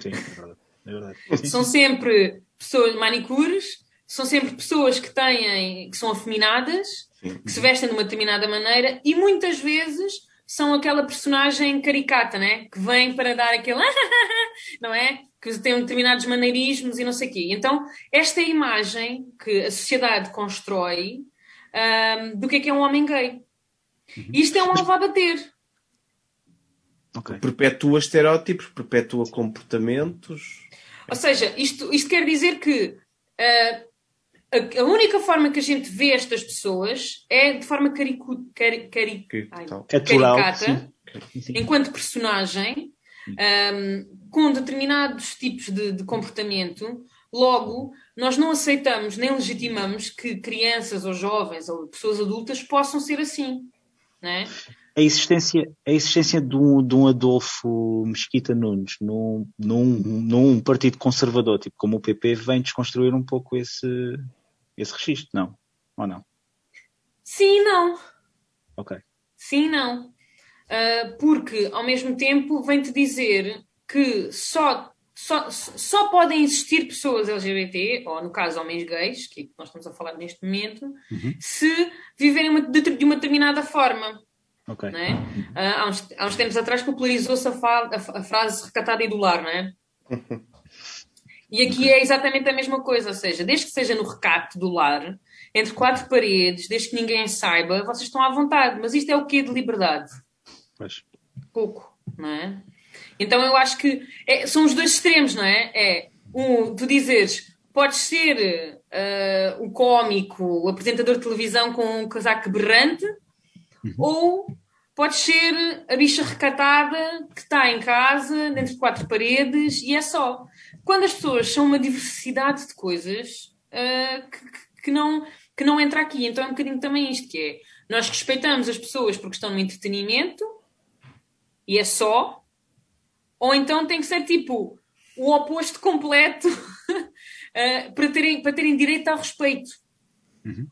Sim, é verdade. É verdade. São sempre pessoas manicures, são sempre pessoas que têm, que são afeminadas, Sim. que se vestem de uma determinada maneira e muitas vezes são aquela personagem caricata, né? Que vem para dar aquele não é? Que tem determinados maneirismos e não sei o quê. Então, esta é a imagem que a sociedade constrói um, do que é que é um homem gay. Uhum. Isto é um alvo a bater. Okay. Perpetua estereótipos, perpetua comportamentos. Ou seja, isto, isto quer dizer que uh, a, a, única forma que a gente vê estas pessoas é de forma caricu, cari, cari, ai, é caricata, enquanto personagem, um, com determinados tipos de, de, comportamento. Logo, nós não aceitamos nem legitimamos que crianças ou jovens ou pessoas adultas possam ser assim. Né? A existência, a existência de, um, de um Adolfo Mesquita Nunes num, num, num partido conservador, tipo como o PP, vem desconstruir um pouco esse, esse registro, não? Ou não? Sim, não. Ok. Sim, não. Uh, porque, ao mesmo tempo, vem-te dizer que só, só, só podem existir pessoas LGBT, ou no caso homens gays, que nós estamos a falar neste momento, uhum. se viverem uma, de, de, uma determinada forma. Okay. É? Uh, há, uns, há, uns, tempos atrás popularizou-se a, a, a, frase recatada e do lar, não é? E aqui é exatamente a mesma coisa, ou seja, desde que seja no recato do lar, entre quatro paredes, desde que ninguém saiba, vocês estão à vontade. Mas isto é o quê de liberdade? Pois. Pouco, não é? Então eu acho que é, são os dois extremos, não é? É um, tu dizeres podes ser uh, o cómico, o apresentador de televisão com um casaco berrante, uhum. ou podes ser a bicha recatada que está em casa, dentro de quatro paredes, e é só. Quando as pessoas são uma diversidade de coisas uh, que, que, não, que não entra aqui. Então é um bocadinho também isto que é. Nós respeitamos as pessoas porque estão no entretenimento, e é só, ou então tem que ser tipo o oposto completo uh, para, terem, para terem direito ao respeito. Uhum.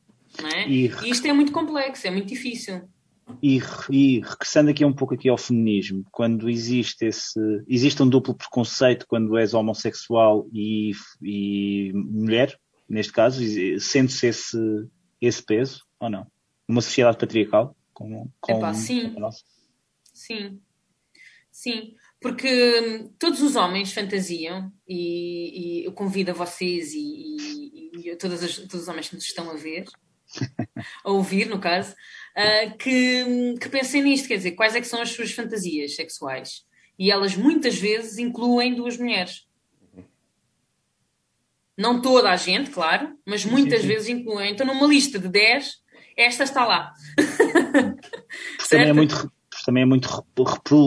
É? E... e isto é muito complexo, é muito difícil. E, e regressando aqui um pouco aqui ao feminismo, quando existe esse existe um duplo preconceito quando és homossexual e, e mulher, neste caso, sente-se esse, esse peso ou não? Numa sociedade patriarcal como, como, Epá, sim. A nossa? Sim, sim. Porque hum, todos os homens fantasiam, e, e eu convido a vocês e, e, e todas as, todos os homens que nos estão a ver, a ouvir, no caso, uh, que, que pensem nisto, quer dizer, quais é que são as suas fantasias sexuais. E elas muitas vezes incluem duas mulheres. Não toda a gente, claro, mas muitas sim, sim. vezes incluem. Então, numa lista de 10, esta está lá. também é muito também é muito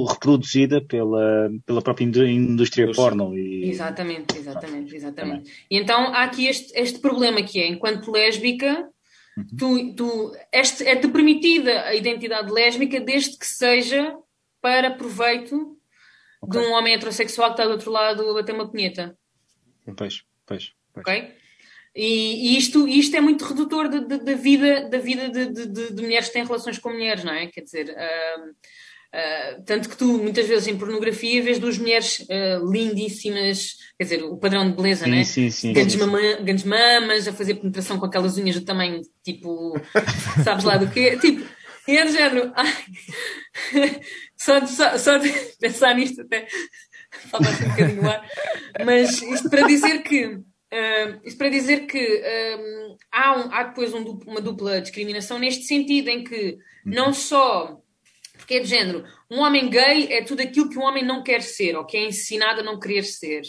reproduzida pela, pela própria indústria porno. E... Exatamente, exatamente, exatamente. E então há aqui este, este problema que é, enquanto lésbica. Tu, tu, este, é-te permitida a identidade lésbica desde que seja para proveito okay. de um homem heterossexual que está do outro lado a bater uma punheta. Pois, pois. pois. Ok? E, e, isto, isto é muito redutor da vida, da vida de, de, de, mulheres que têm relações com mulheres, não é? Quer dizer, uh, uh, tanto que tu, muitas vezes em pornografia, vês duas mulheres uh, lindíssimas, quer dizer, o padrão de beleza, sim, não é? Sim, sim, grandes, sim, mama, grandes mamas, a fazer penetração com aquelas unhas do tamanho, tipo, sabes lá do quê? Tipo, e é do género, ai, só, de, só, só de pensar nisto até falta um bocadinho ar, mas isto para dizer que Uh, isto para dizer que há, um, há, depois um duplo, uma dupla discriminação neste sentido, em que não só porque é de género, um homem gay é tudo aquilo que um homem não quer ser, ou que é ensinado a não querer ser.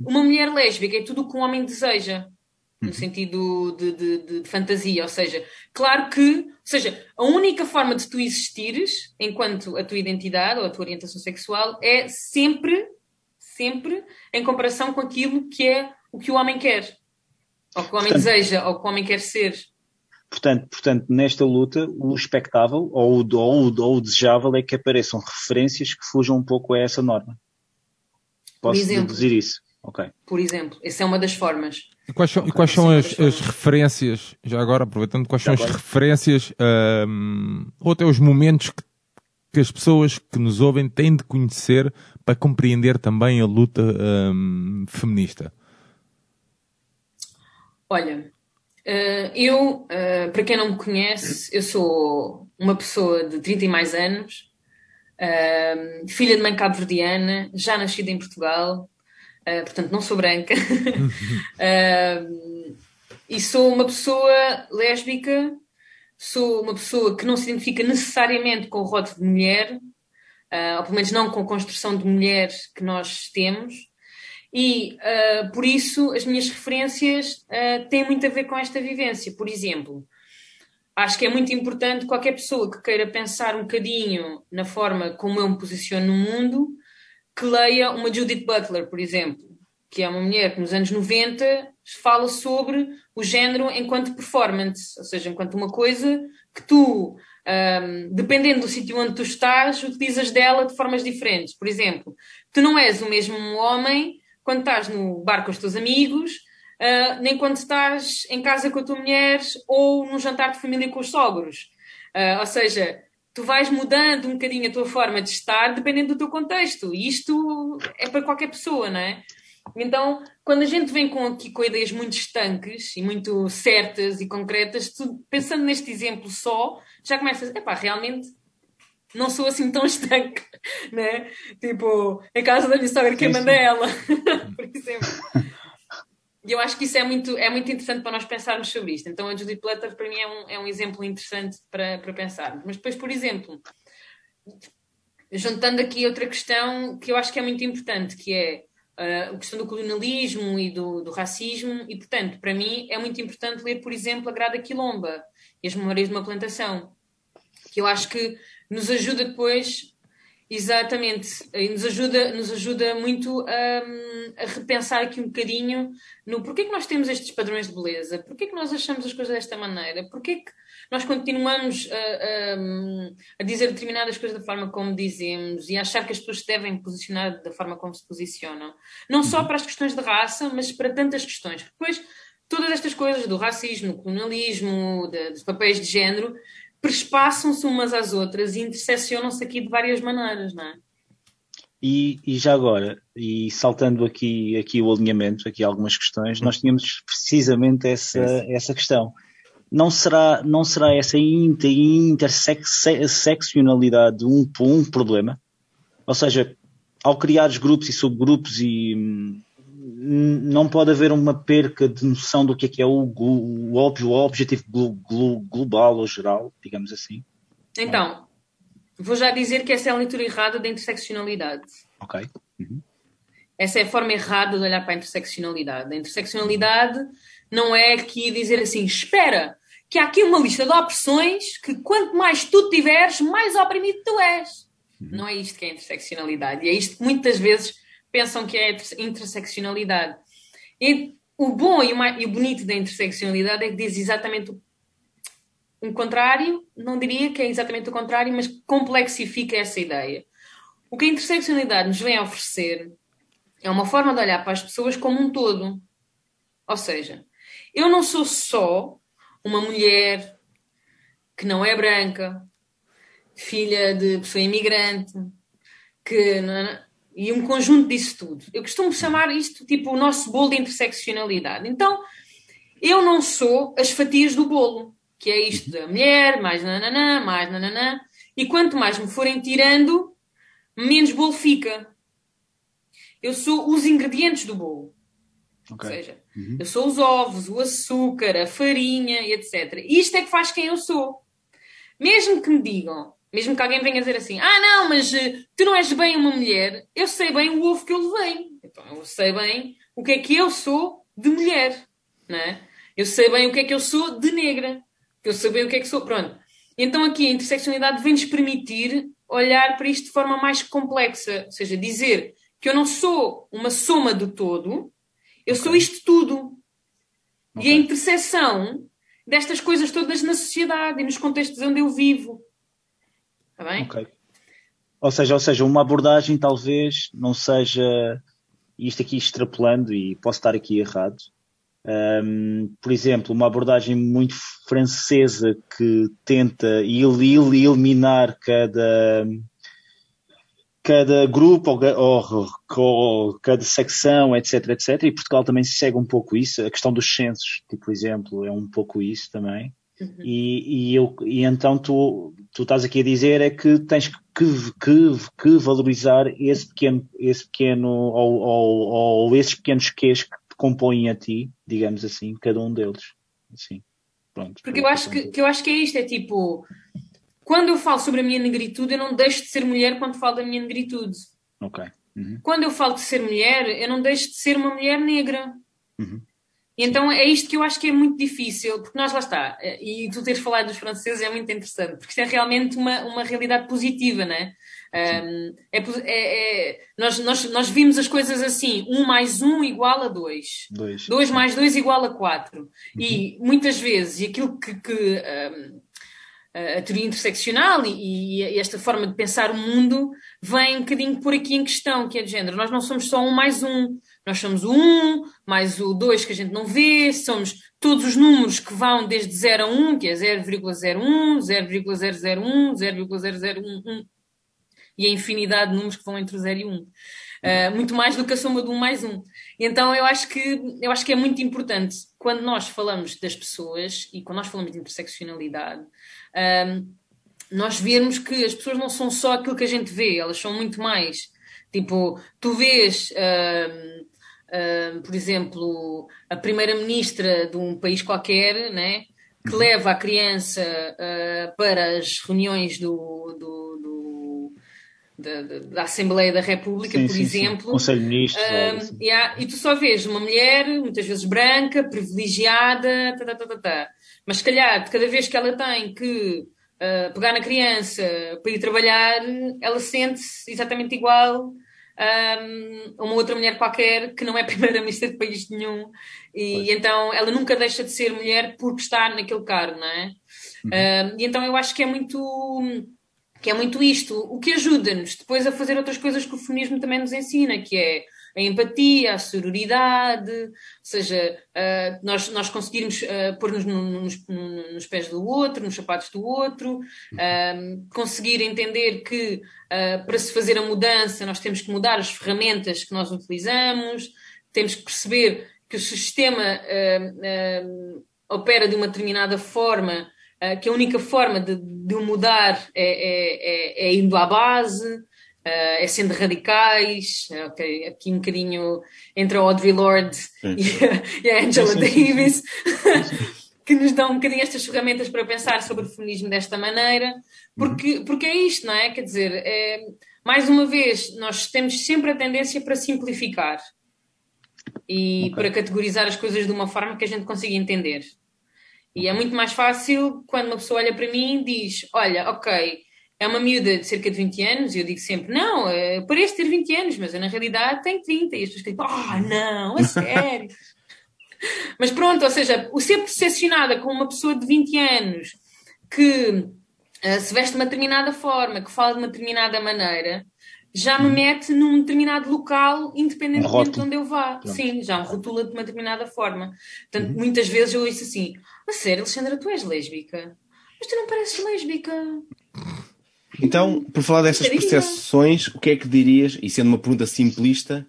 Uma mulher lésbica é tudo o que um homem deseja, no uhum. sentido de, de, de, de fantasia. Ou seja, claro que, ou seja, a única forma de tu existires, enquanto a tua identidade ou a tua orientação sexual, é sempre, sempre em comparação com aquilo que é o que o homem quer, ou que o homem portanto, deseja, ou que o homem quer ser. Portanto, portanto nesta luta, o expectável ou o, ou, ou o desejável é que apareçam referências que fujam um pouco a essa norma. Posso exemplo, deduzir isso? Ok. Por exemplo, essa é uma das formas. E quais são, okay. e quais são é as, as, referências, já agora aproveitando, quais são as referências um, ou até os momentos que, que, as pessoas que nos ouvem têm de conhecer para compreender também a luta um, feminista? Olha, eu, uh, para quem não me conhece, eu sou uma pessoa de 30 e mais anos, uh, filha de mãe cabo-verdiana, já nascida em Portugal, portanto não sou branca, e sou uma pessoa lésbica, sou uma pessoa que não se identifica necessariamente com o rótulo de mulher, ou pelo menos não com a construção de mulher que nós temos, e uh, por isso as minhas referências uh, têm muito a ver com esta vivência. Por exemplo, acho que é muito importante qualquer pessoa que queira pensar um bocadinho na forma como eu me posiciono no mundo, que leia uma Judith Butler, por exemplo, que é uma mulher que nos anos 90 fala sobre o género enquanto performance, ou seja, enquanto uma coisa que tu, um, ah, dependendo do sítio onde tu estás, utilizas dela de formas diferentes. Por exemplo, tu não és o mesmo homem quando estás no bar com os teus amigos, uh, nem quando estás em casa com a tua mulher ou num jantar de família com os sogros. Uh, ou seja, tu vais mudando um bocadinho a tua forma de estar dependendo do teu contexto. E isto é para qualquer pessoa, não é? Então, quando a gente vem com, aqui com ideias muito estanques e muito certas e concretas, tu, pensando neste exemplo só, já começas, epá, realmente não sou assim tão estanque, né? Tipo, em casa da minha sogra, quem manda é ela, por exemplo. E eu acho que isso é muito, é muito interessante para nós pensarmos sobre isto. Então, a Judith Butler, para mim, é um, é um exemplo interessante para, para pensarmos. Mas depois, por exemplo, juntando aqui outra questão que eu acho que é muito importante, que é uh, a questão do colonialismo e do, do, racismo, e portanto, para mim é muito importante ler, por exemplo, a Grada Quilomba e as Memórias de uma Plantação, que eu acho que nos ajuda depois Exatamente, nos ajuda, nos ajuda muito a, a, repensar aqui um bocadinho no porquê que nós temos estes padrões de beleza, porquê que nós achamos as coisas desta maneira, porquê que nós continuamos a, a, a, dizer determinadas coisas da forma como dizemos e a achar que as pessoas se devem posicionar da forma como se posicionam. Não só uhum. para as questões de raça, mas para tantas questões. Depois, todas estas coisas do racismo, do colonialismo, de, dos papéis de género, prespassam-se umas às outras e interseccionam-se aqui de várias maneiras, não é? E, e, já agora, e saltando aqui, aqui o alinhamento, aqui algumas questões, nós tínhamos precisamente essa, essa questão. Não será, não será essa inter, interseccionalidade um, um problema? Ou seja, ao criar os grupos e subgrupos e hum, não pode haver uma perca de noção do que é que é o, o, o objetivo global ou geral, digamos assim. Então, vou já dizer que essa é a leitura errada da interseccionalidade. Ok. Uhum. Essa é a forma errada de olhar para a interseccionalidade. A interseccionalidade não é aqui dizer assim, espera, que há aqui uma lista de opressões que quanto mais tu tiveres, mais oprimido tu és. Uhum. Não é isto que é interseccionalidade. E é isto que muitas vezes pensam que é interseccionalidade. E o bom e o, bonito da interseccionalidade é que diz exatamente o, o contrário, não diria que é exatamente o contrário, mas complexifica essa ideia. O que a interseccionalidade nos vem a oferecer é uma forma de olhar para as pessoas como um todo. Ou seja, eu não sou só uma mulher que não é branca, filha de pessoa imigrante, que e um conjunto disso tudo. Eu costumo chamar isto tipo o nosso bolo de interseccionalidade. Então, eu não sou as fatias do bolo, que é isto da mulher, mais nananã, mais nananã, e quanto mais me forem tirando, menos bolo fica. Eu sou os ingredientes do bolo. Okay. Ou seja, uhum. eu sou os ovos, o açúcar, a farinha, etc. Isto é que faz quem eu sou. Mesmo que me digam, mesmo que alguém venha dizer assim, ah não, mas uh, tu não és bem uma mulher, eu sei bem o ovo que eu levei. Então eu sei bem o que é que eu sou de mulher, não é? Eu sei bem o que é que eu sou de negra. Eu sei bem o que é que sou. Pronto. Então aqui a interseccionalidade vem-nos permitir olhar para isto de forma mais complexa. Ou seja, dizer que eu não sou uma soma do todo, eu sou isto tudo. Okay. E a interseção destas coisas todas na sociedade e nos contextos onde eu vivo. Está bem? Ok. Ou seja, ou seja, uma abordagem talvez não seja isto aqui extrapolando e posso estar aqui errado. Um, por exemplo, uma abordagem muito francesa que tenta eliminar cada cada grupo ou, ou, cada secção, etc, etc. E Portugal também segue um pouco isso. A questão dos censos, tipo, por exemplo, é um pouco isso também. Uhum. E, e, eu, e então tu, tu estás aqui a dizer é que tens que, que, que valorizar esse pequeno, esse pequeno ou, ou, ou esses pequenos quês que te compõem a ti, digamos assim, cada um deles. Assim, pronto. Porque eu acho que, que, eu acho que é isto, é tipo, quando eu falo sobre a minha negritude, eu não deixo de ser mulher quando falo da minha negritude. Ok. Uhum. Quando eu falo de ser mulher, eu não deixo de ser uma mulher negra. Uhum. Então é isto que eu acho que é muito difícil, porque nós lá está, e tu teres falado dos franceses é muito interessante, porque isto é realmente uma, uma realidade positiva, não é? Um, é, é, é, nós, nós, nós vimos as coisas assim: um mais um igual a dois, dois, dois mais dois igual a quatro. Uhum. E muitas vezes, e aquilo que, que a teoria interseccional e, e, esta forma de pensar o mundo vem um bocadinho por aqui em questão, que é de género. Nós não somos só um mais um, nós somos o 1, mais o 2 que a gente não vê, somos todos os números que vão desde 0 a 1, que é 0,01, 0,001, 0,001 e a infinidade de números que vão entre o 0 e 1. Uh, ah, muito mais do que a soma de 1 mais 1. Então eu acho, que, eu acho que é muito importante quando nós falamos das pessoas e quando nós falamos de interseccionalidade, um, nós vermos que as pessoas não são só aquilo que a gente vê, elas são muito mais. Tipo, tu vês, um, um, por exemplo, a primeira-ministra de um país qualquer, né, que uhum. leva a criança uh, para as reuniões do, do, do da, da, Assembleia da República, Sim, por sim, sim. exemplo. Conselho de Ministros. Um, assim. yeah, e tu só vês uma mulher, muitas vezes branca, privilegiada, tá, tá, tá, tá, tá. mas se calhar, de cada vez que ela tem que uh, pegar na criança para ir trabalhar, ela sente-se exatamente igual um, uma outra mulher qualquer que não é primeira-ministra de país nenhum. E então ela nunca deixa de ser mulher porque está naquele cargo, não é? Um, e então eu acho que é muito que é muito isto, o que ajuda-nos depois a fazer outras coisas que o feminismo também nos ensina, que é a empatia, a sororidade, ou seja, uh, nós, nós conseguirmos uh, pôr-nos no- nos, no- nos pés do outro, nos sapatos do outro, um, conseguir entender que uh, para se fazer a mudança nós temos que mudar as ferramentas que nós utilizamos, temos que perceber que o sistema uh, uh, opera de uma determinada forma Uh, que a única forma de, de o mudar é, é, é, é indo à base, uh, é sendo radicais, uh, ok, aqui um bocadinho entre a Audre Lorde e, e a Angela Sim, sim, sim. Davis, que nos dão um bocadinho estas ferramentas para pensar sobre o feminismo desta maneira, porque, porque é isto, não é? Quer dizer, é, mais uma vez, nós temos sempre a tendência para simplificar e Ok. para categorizar as coisas de uma forma que a gente consiga entender. E é muito mais fácil quando uma pessoa olha para mim e diz: Olha, ok, é uma miúda de cerca de 20 anos, e eu digo sempre: Não, eh, parece ter 20 anos, mas eu na realidade tenho 30. E as pessoas dizem: Ah, não, a sério. mas pronto, ou seja, o ser percepcionada como uma pessoa de 20 anos que eh, se veste de uma determinada forma, que fala de uma determinada maneira, já me mete num determinado local, independentemente Um de onde eu vá. Pronto. Sim, já me rotula de uma determinada forma. Portanto, muitas vezes eu ouço assim: A sério, Alexandra, tu és lésbica? Mas tu não pareces lésbica. Então, por falar dessas percepções, o que é que dirias, e sendo uma pergunta simplista,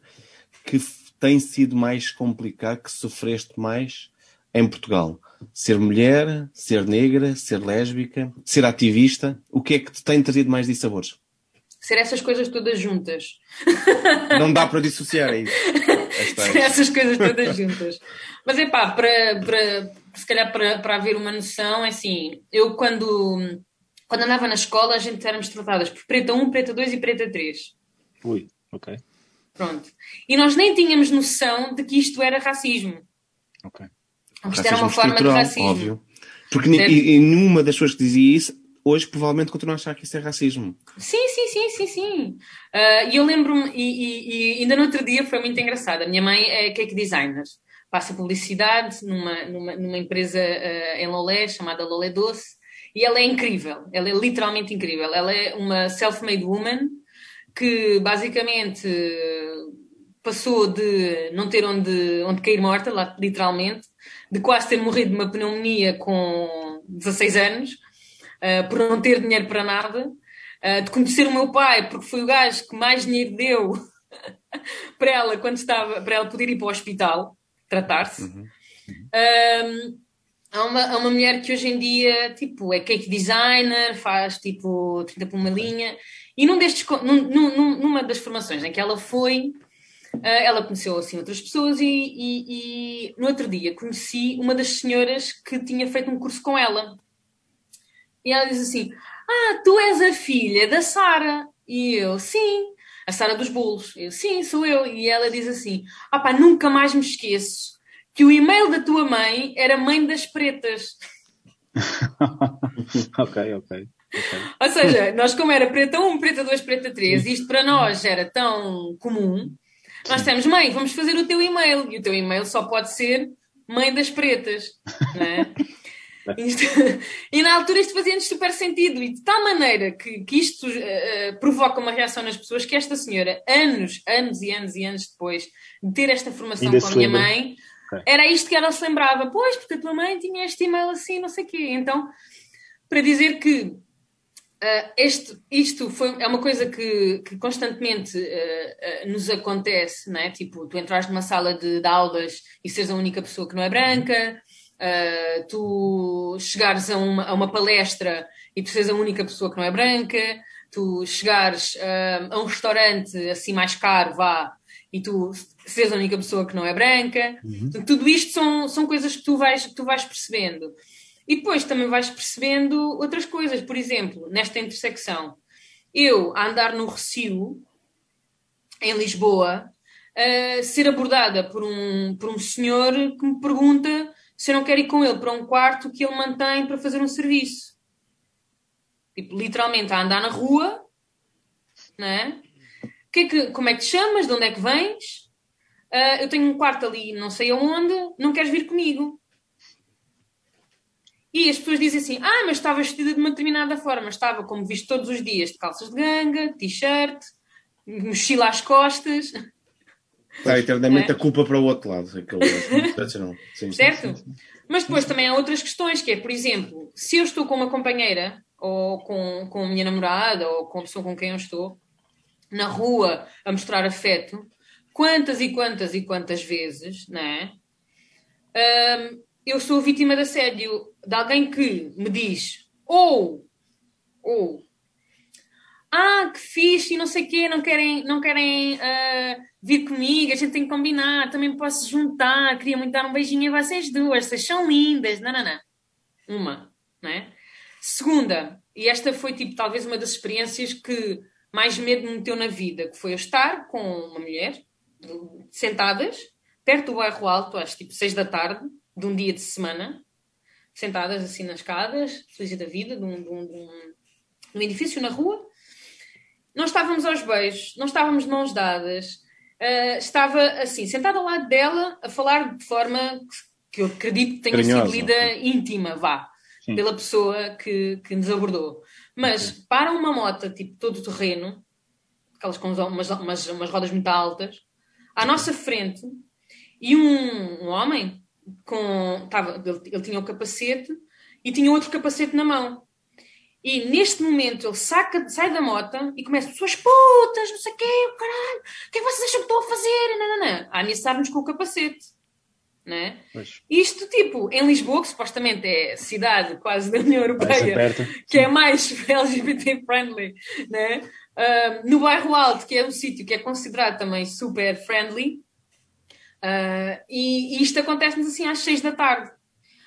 que tem sido mais complicado, que sofreste mais em Portugal? Ser mulher, ser negra, ser lésbica, ser ativista? O que é que te tem trazido mais dissabores? Ser essas coisas todas juntas. Não dá para dissociar, é isso. Ser essas coisas todas juntas. Mas é pá, para, para, se calhar para, para haver uma noção, é assim, eu quando, quando andava na escola, a gente éramos tratadas por preta 1, preta 2 e preta 3. Ui, ok. Pronto. E nós nem tínhamos noção de que isto era racismo. ok. Isto era uma Racismo forma de racismo. Óbvio. Porque e, e nenhuma das pessoas que dizia isso, hoje provavelmente continua a achar que isso é racismo. Sim, sim, sim, sim, sim. Ah, E eu lembro-me, e, e- e ainda no outro dia foi muito engraçado. A minha mãe é cake designer, passa publicidade numa, numa, numa empresa ah, em Lolé chamada Lolé Doce, e ela é incrível, ela é literalmente incrível. Ela é uma self-made woman que basicamente passou de não ter onde, onde cair morta, literalmente, de quase ter morrido de uma pneumonia com 16 anos, uh, por não ter dinheiro para nada, uh, de conhecer o meu pai, porque foi o gajo que mais dinheiro deu para ela quando estava, para ela poder ir para o hospital tratar-se. Um, há uma, há uma mulher que hoje em dia tipo, é cake designer, faz tipo 30 por uma linha, e num destes, num, num- numa das formações em que ela foi, ah, ela conheceu assim outras pessoas e, e- e no outro dia conheci uma das senhoras que tinha feito um curso com ela. E ela diz assim: Ah, tu és a filha da Sara. E eu, sim. A Sara dos bolos. Eu, sim, sou eu. E ela diz assim: Ah, pá, nunca mais me esqueço que o e-mail da tua mãe era mãe das pretas. ok, ok. Ou seja, nós como era preta 1, preta 2, preta 3, isto para nós era tão comum, nós temos, mãe, vamos fazer o teu e-mail. E o teu e-mail só pode ser mãe das pretas. Não é? Isto- e na altura isto fazia-nos super sentido e de tal maneira que, que isto eh, provoca uma reação nas pessoas que esta senhora, anos, anos e anos e anos depois de ter esta formação com a minha lembra. mãe, Ok. era isto que ela se lembrava. Pois, porque a tua mãe tinha este e-mail assim, não sei o quê. Então, para dizer que ah, este, isto foi, é uma coisa que, que constantemente ah, ah, nos acontece, não é? Tipo, tu entras numa sala de, de aulas e seres a única pessoa que não é branca, tu chegares a uma, a uma palestra e tu seres a única pessoa que não é branca, tu chegares a um restaurante assim mais caro, vá, e tu seres a única pessoa que não é branca. Portanto, Tudo isto são, são coisas que tu vais, que tu vais percebendo. E depois também vais percebendo outras coisas. Por exemplo, nesta intersecção, eu a andar no Recio, em Lisboa, a ser abordada por um, por um senhor que me pergunta se eu não quero ir com ele para um quarto que ele mantém para fazer um serviço. Tipo, literalmente a andar na rua, né? Que é que, como é que te chamas? De onde é que vens? Uh, eu tenho um quarto ali, não sei aonde, não queres vir comigo? E as pessoas dizem assim: Ah, mas estava vestida de uma determinada forma. Estava, como visto todos os dias, de calças de ganga, t-shirt, mochila às costas. Está eternamente É. a culpa para o outro lado. Aquele, sim, sim, Certo? sim, sim. Mas depois também há outras questões, que é, por exemplo, se eu estou com uma companheira, ou com, com a minha namorada, ou com a pessoa com quem eu estou, na rua a mostrar afeto, quantas e quantas e quantas vezes, não é? Hum, eu sou vítima de assédio de alguém que me diz ou, ou ah, que fixe e não sei o quê, não querem, não querem ah, vir comigo, a gente tem que combinar, também posso juntar, queria muito dar um beijinho a vocês duas, vocês são lindas, não, não, não. Uma, não é? Segunda, e esta foi tipo talvez uma das experiências que mais medo me meteu na vida, que foi eu estar com uma mulher, sentadas, perto do bairro alto, às tipo seis da tarde, de um dia de semana, sentadas assim nas escadas, felizes da vida, de um, de um- de um- de um edifício na rua. Não estávamos aos beijos, não estávamos mãos dadas. ah, estava assim, sentada ao lado dela, a falar de forma que, que eu acredito que tenha Carinhosa, sido lida íntima, vá, Sim. pela pessoa que, que nos abordou. Mas para uma moto, tipo, todo terreno, aquelas com umas, umas, umas rodas muito altas, à nossa frente, e um, um homem com. Tava, ele, ele tinha o capacete e tinha outro capacete na mão. E neste momento ele saca, sai da moto e começa, suas putas, não sei o quê, o caralho, o que é que vocês acham que estão a fazer? Não, não, não. A ameaçar-nos com o capacete. Né? Pois. Isto, tipo, em Lisboa, que supostamente é cidade quase da União Europeia, que é mais LGBT friendly, né? Ah, no bairro Alto, que é um sítio que é considerado também super friendly, ah, e, e isto acontece-nos assim às seis da tarde,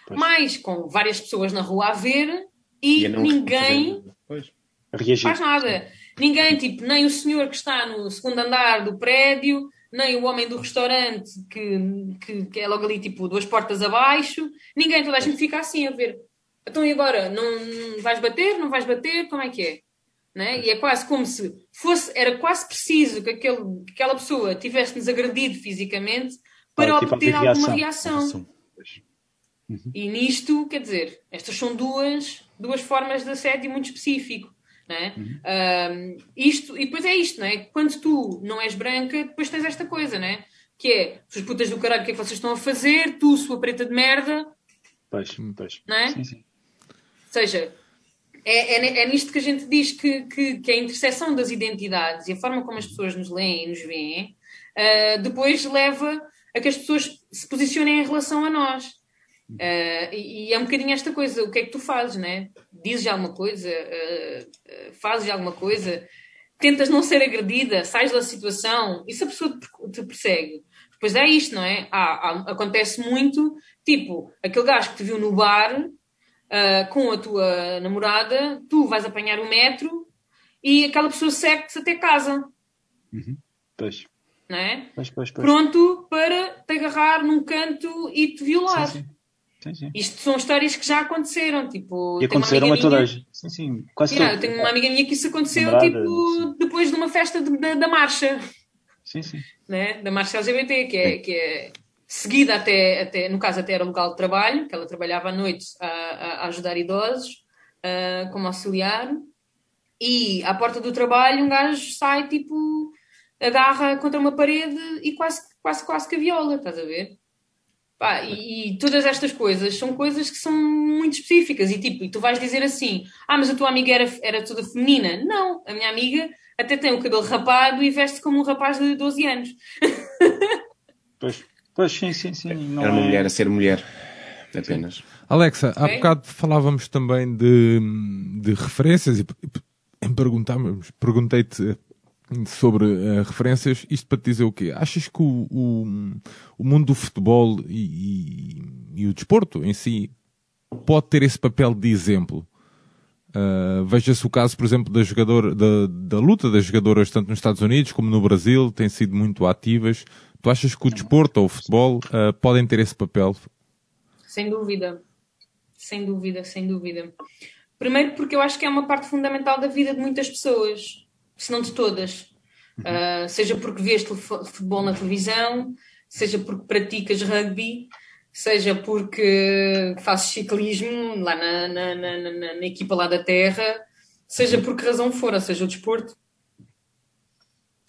Pois. mas com várias pessoas na rua a ver e, não ninguém. Reagir. faz nada. Ninguém, tipo, nem o senhor que está no segundo andar do prédio, nem o homem do restaurante que, que, que é logo ali, tipo, duas portas abaixo. Ninguém, toda a gente fica assim a ver. Então e agora? Não, não vais bater? Não vais bater? Como é que é? Né? E é quase como se fosse, era quase preciso que, aquele, que aquela pessoa tivesse-nos agredido fisicamente para tipo, obter haver alguma reação. reação. E nisto, quer dizer, estas são duas, duas formas de assédio muito específico. É? Ahm, isto, e depois é isto, não é? Quando tu não és branca, depois tens esta coisa, não é? Que é, suas putas do caralho, o que é que vocês estão a fazer? Tu, sua preta de merda, Pois, pois. não é? Sim, sim. Ou seja, é, é, é nisto que a gente diz que, que, que a interseção das identidades e a forma como as pessoas nos leem e nos veem ah, depois leva a que as pessoas se posicionem em relação a nós. Ah, e, e é um bocadinho esta coisa: o que é que tu fazes, né? Dizes alguma coisa, ah, fazes alguma coisa, tentas não ser agredida, sais da situação e se a pessoa te, persegue. Depois é isto, não é? Há- acontece muito, tipo, aquele gajo que te viu no bar uh, com a tua namorada, tu vais apanhar o metro e aquela pessoa segue-te até casa, Pois, não é? pois, pois. pois. Pronto para te agarrar num canto e te violar. Sim, sim. Sim, sim. Isto são histórias que já aconteceram, tipo... E aconteceram a todas. Sim, sim. Quase Yeah, eu tenho uma amiga minha que isso aconteceu, tipo, sim. depois de uma festa de- da, da marcha, Sim, sim. né? Da marcha LGBT, que é, que é seguida até, até, no caso até era local de trabalho, que ela trabalhava à noite a, a- ajudar idosos, ah, como auxiliar, e à porta do trabalho um gajo sai, tipo, agarra contra uma parede e quase, quase, quase que a viola, estás a ver? Pá, e, e todas estas coisas são coisas que são muito específicas e tipo, e tu vais dizer assim, ah, mas a tua amiga era, era toda feminina. Não, a minha amiga até tem o cabelo rapado e veste como um rapaz de 12 anos. Pois, pois sim, sim, sim. Não Era uma é- mulher a ser mulher. Apenas. Alexa, há bocado falávamos também de, de referências e, e perguntávamos, perguntei-te sobre eh, referências, isto para te dizer o quê? Achas que o, o, o mundo do futebol e, e- e o desporto em si pode ter esse papel de exemplo Uh, Veja-se o caso, por exemplo, da, jogador, da, da luta das jogadoras tanto nos Estados Unidos como no Brasil, têm sido muito ativas. Tu achas que o desporto ou o futebol uh, podem ter esse papel? Sem dúvida. Sem dúvida, sem dúvida. Primeiro porque eu acho que é uma parte fundamental da vida de muitas pessoas, se não de todas. Uh, seja porque vês futebol na televisão, seja porque praticas rugby, seja porque fazes ciclismo lá na, na, na, na, na equipa lá da terra, seja por que razão for, ou seja, o desporto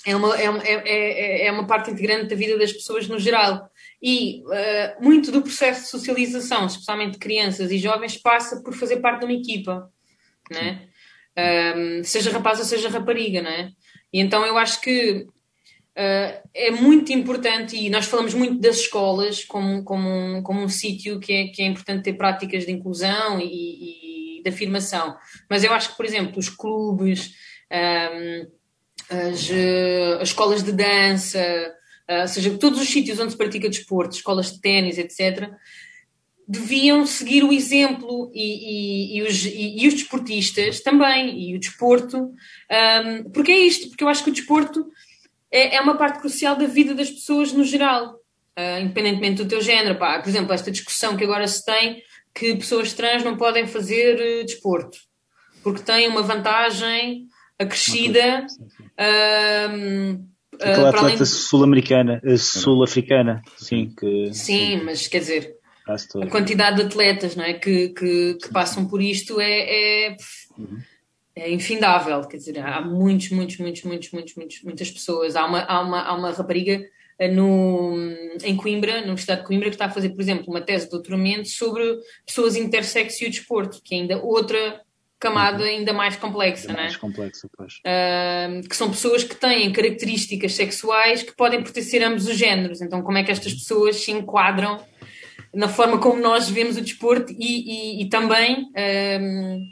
é uma, é, é, é, é uma parte integrante da vida das pessoas no geral. E uh, muito do processo de socialização, especialmente de crianças e jovens, passa por fazer parte de uma equipa, né? Um, seja rapaz ou seja rapariga, né? E então eu acho que uh, é muito importante, e nós falamos muito das escolas como, como um, como um sítio que é, que é importante ter práticas de inclusão e, e de afirmação. Mas eu acho que, por exemplo, os clubes, um, as, uh, as escolas de dança, uh, ou seja, todos os sítios onde se pratica desporto, escolas de ténis, etc., deviam seguir o exemplo e, e, e, os, e, os, desportistas também, e o desporto, um, porque é isto, porque eu acho que o desporto é, é uma parte crucial da vida das pessoas no geral, uh, independentemente do teu género. Pá, por exemplo, esta discussão que agora se tem que pessoas trans não podem fazer uh, desporto, porque têm uma vantagem acrescida. Um, Aquela atleta além... sul-americana, eh, sul-africana, sim, que. Sim, mas quer dizer, a quantidade de atletas não é, que, que, que passam por isto é, é, uhum. é, infindável. Quer dizer, há muitos, muitos, muitos, muitos, muitos, muitos muitas pessoas. Há uma, há uma, há uma rapariga eh, no, em Coimbra, na Universidade de Coimbra, que está a fazer, por exemplo, uma tese de doutoramento sobre pessoas intersexo e o desporto, que é ainda outra camada uhum. ainda mais complexa, ainda é? mais complexa, pois. Uh, que são pessoas que têm características sexuais que podem pertencer a ambos os géneros. Então, como é que estas pessoas se enquadram na forma como nós vemos o desporto e, e, e também um,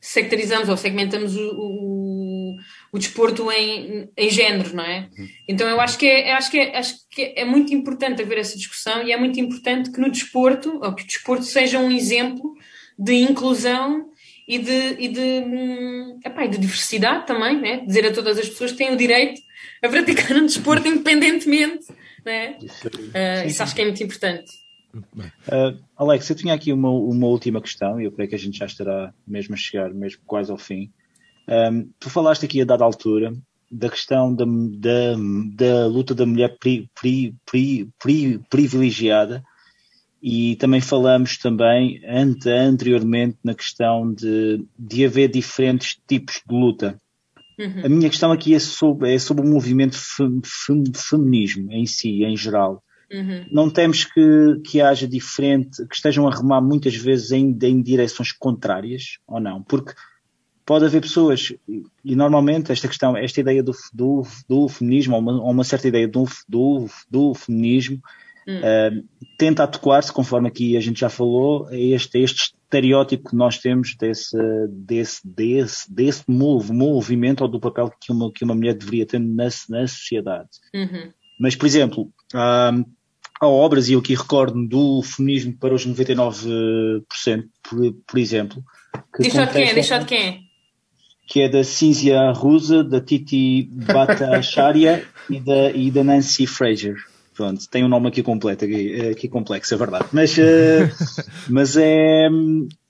sectarizamos ou segmentamos o, o, o, desporto em, em géneros, não é? Então eu acho que é, acho que, é, acho que é muito importante haver essa discussão e é muito importante que no desporto, ou que o desporto seja um exemplo de inclusão e de, e de, hum, epá, e de diversidade também, né? dizer a todas as pessoas que têm o direito a praticar um desporto independentemente. Né? Uh, isso acho que é muito importante. Uh, Alex, eu tinha aqui uma, uma última questão e eu creio que a gente já estará mesmo a chegar, mesmo quase ao fim. Um, tu falaste aqui a dada altura da questão da, da, da luta da mulher pri, pri, pri, privilegiada e também falamos também ante, anteriormente na questão de, de haver diferentes tipos de luta. Uhum. A minha questão aqui é sobre, é sobre o movimento fem, fem, feminismo em si, em geral. Uhum. Não temos que, que haja diferente, que estejam a remar muitas vezes em, em direções contrárias, ou não? Porque pode haver pessoas, e normalmente esta questão, esta ideia do, do, do feminismo, ou uma, ou uma, certa ideia do, do, do feminismo, hum. uh, tenta adequar-se, conforme aqui a gente já falou, a este, a este estereótipo que nós temos desse, desse, desse, desse movimento ou do papel que uma, que uma mulher deveria ter na, na sociedade. Uhum. Mas, por exemplo, uh, há obras, e eu aqui recordo do feminismo para os 99%, por, por exemplo. Que deixa de quem? Deixa de quem? Que é da Cínzia Rusa, da Titi Bhattacharya e da, e da Nancy Fraser. Pronto, tem um nome aqui completo, aqui, aqui complexo, é verdade. Mas, uh, mas é,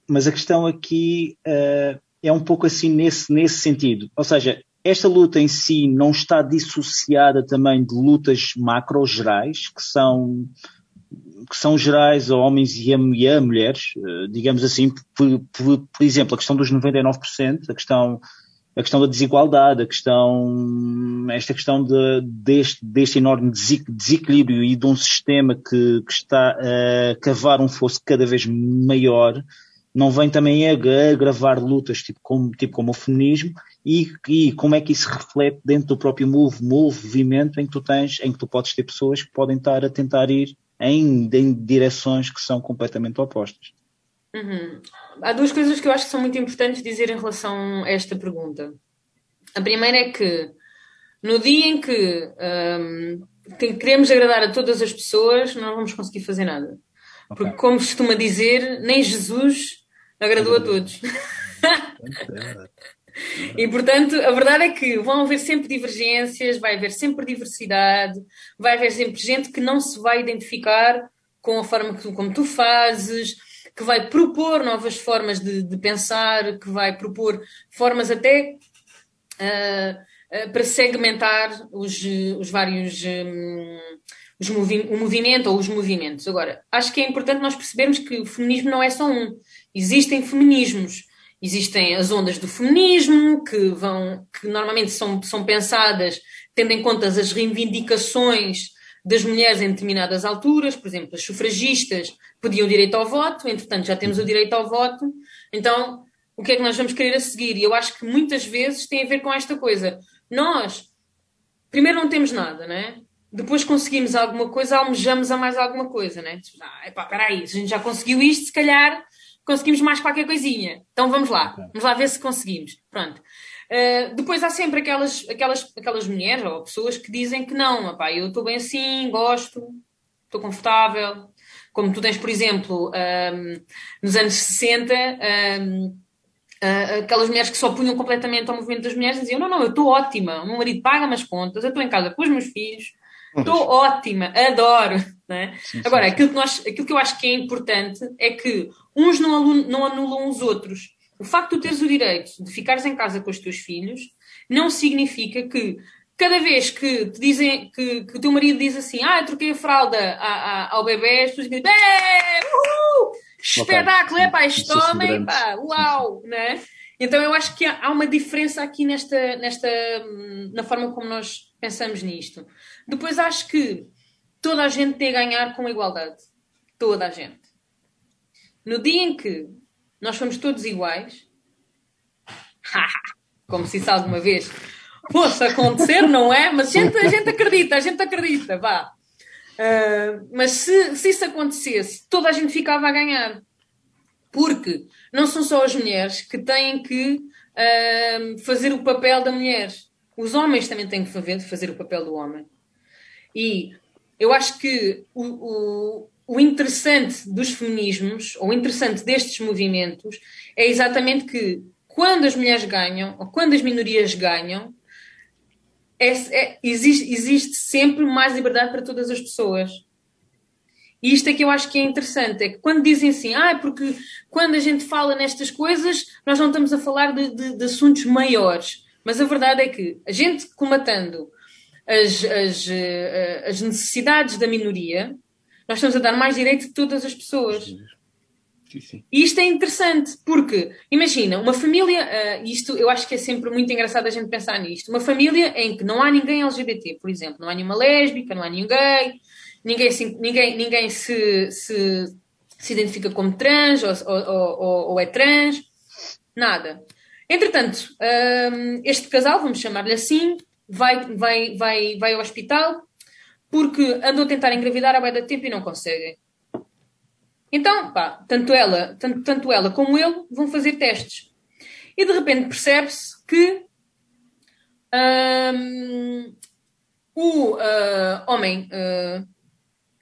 mas a questão aqui uh, é um pouco assim nesse, nesse sentido. Ou seja, esta luta em si não está dissociada também de lutas macro gerais, que são, que são gerais a homens e a, e a mulheres, eh, digamos assim, por, por, por, exemplo, a questão dos 99%, a questão, a questão da desigualdade, a questão, esta questão de, deste, deste enorme desequilíbrio e de um sistema que, que está a cavar um fosso cada vez maior, não vem também a agravar lutas tipo como, tipo como o feminismo e, e como é que isso reflete dentro do próprio movimento em que tu tens, em que tu podes ter pessoas que podem estar a tentar ir em, em direções que são completamente opostas. Uhum. Há duas coisas que eu acho que são muito importantes dizer em relação a esta pergunta. A primeira é que no dia em que, um, que queremos agradar a todas as pessoas, não vamos conseguir fazer nada. Okay. Porque, como costuma dizer, nem Jesus Agradou a todos. E portanto, a verdade é que vão haver sempre divergências, vai haver sempre diversidade, vai haver sempre gente que não se vai identificar com a forma que tu, como tu fazes, que vai propor novas formas de, de pensar, que vai propor formas até uh, uh, para segmentar os, os vários. Um, os movi o movimento ou os movimentos. Agora, acho que é importante nós percebermos que o feminismo não é só um. Existem feminismos. Existem as ondas do feminismo, que vão, que normalmente são, são pensadas tendo em conta as reivindicações das mulheres em determinadas alturas, por exemplo, as sufragistas pediam direito ao voto, entretanto já temos o direito ao voto, então o que é que nós vamos querer a seguir? E eu acho que muitas vezes tem a ver com esta coisa. Nós, primeiro, não temos nada, né? Depois conseguimos alguma coisa, almejamos a mais alguma coisa, né? Ah, epá, peraí, se a gente já conseguiu isto, se calhar conseguimos mais qualquer coisinha. Então vamos lá, vamos lá ver se conseguimos. Pronto. Uh, depois há sempre aquelas, aquelas, aquelas mulheres ou pessoas que dizem que não, opá, eu estou bem assim, gosto, estou confortável. Como tu tens, por exemplo, um, nos anos 60, um, uh, aquelas mulheres que só punham completamente ao movimento das mulheres diziam: Não, não, eu estou ótima, o meu marido paga-me as contas, eu estou em casa com os meus filhos, estou ótima, adoro. Né? Sim, Agora, sim, Aquilo, que nós, aquilo que eu acho que é importante é que uns não, não anulam os outros. O facto de tu teres o direito de ficares em casa com os teus filhos não significa que cada vez que te dizem que, que o teu marido diz assim, ah, eu troquei a fralda a, a, ao bebê, as pessoas dizem, uhul, espetáculo, é pá, este homem, pá, uau, né? Então eu acho que há uma diferença aqui nesta, nesta, na forma como nós pensamos nisto. Depois acho que toda a gente tem a ganhar com a igualdade. Toda a gente. No dia em que nós somos todos iguais, como se isso alguma vez fosse acontecer, não é? Mas a gente, a gente acredita, a gente acredita, vá. Uh, mas se, se isso acontecesse, toda a gente ficava a ganhar. Porque não são só as mulheres que têm que uh, fazer o papel da mulher. Os homens também têm que fazer, fazer o papel do homem. E eu acho que o, o, o interessante dos feminismos, ou o interessante destes movimentos, é exatamente que quando as mulheres ganham, ou quando as minorias ganham, é, é, existe, existe sempre mais liberdade para todas as pessoas. E isto é que eu acho que é interessante, é que quando dizem assim, ah, porque quando a gente fala nestas coisas, nós não estamos a falar de, de, de assuntos maiores. Mas a verdade é que a gente comatando as, as, eh, as necessidades da minoria, nós estamos a dar mais direito de todas as pessoas. Sim, sim. E isto é interessante, porque, imagina, uma família, uh, isto eu acho que é sempre muito engraçado a gente pensar nisto, uma família em que não há ninguém LGBT, por exemplo, não há nenhuma lésbica, não há nenhum gay, ninguém, se, ninguém, ninguém se, se, se identifica como trans ou, ou, ou, ou é trans, nada. Entretanto, um, este casal, vamos chamar-lhe assim, vai, vai, vai, vai ao hospital porque andam a tentar engravidar há bem de tempo e não conseguem. Então, pá, tanto ela, tanto, tanto ela como ele vão fazer testes. E de repente percebe-se que um, o uh, homem uh,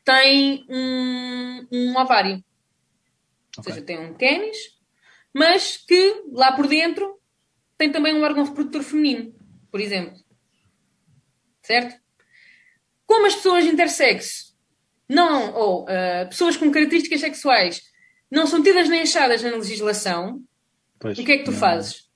tem um, um ovário. Okay. Ou seja, tem um pênis, mas que lá por dentro tem também um órgão reprodutor feminino, por exemplo. Certo? Como as pessoas intersexo não, ou uh, pessoas com características sexuais não são tidas nem achadas na legislação, pois, o que é que tu não. fazes?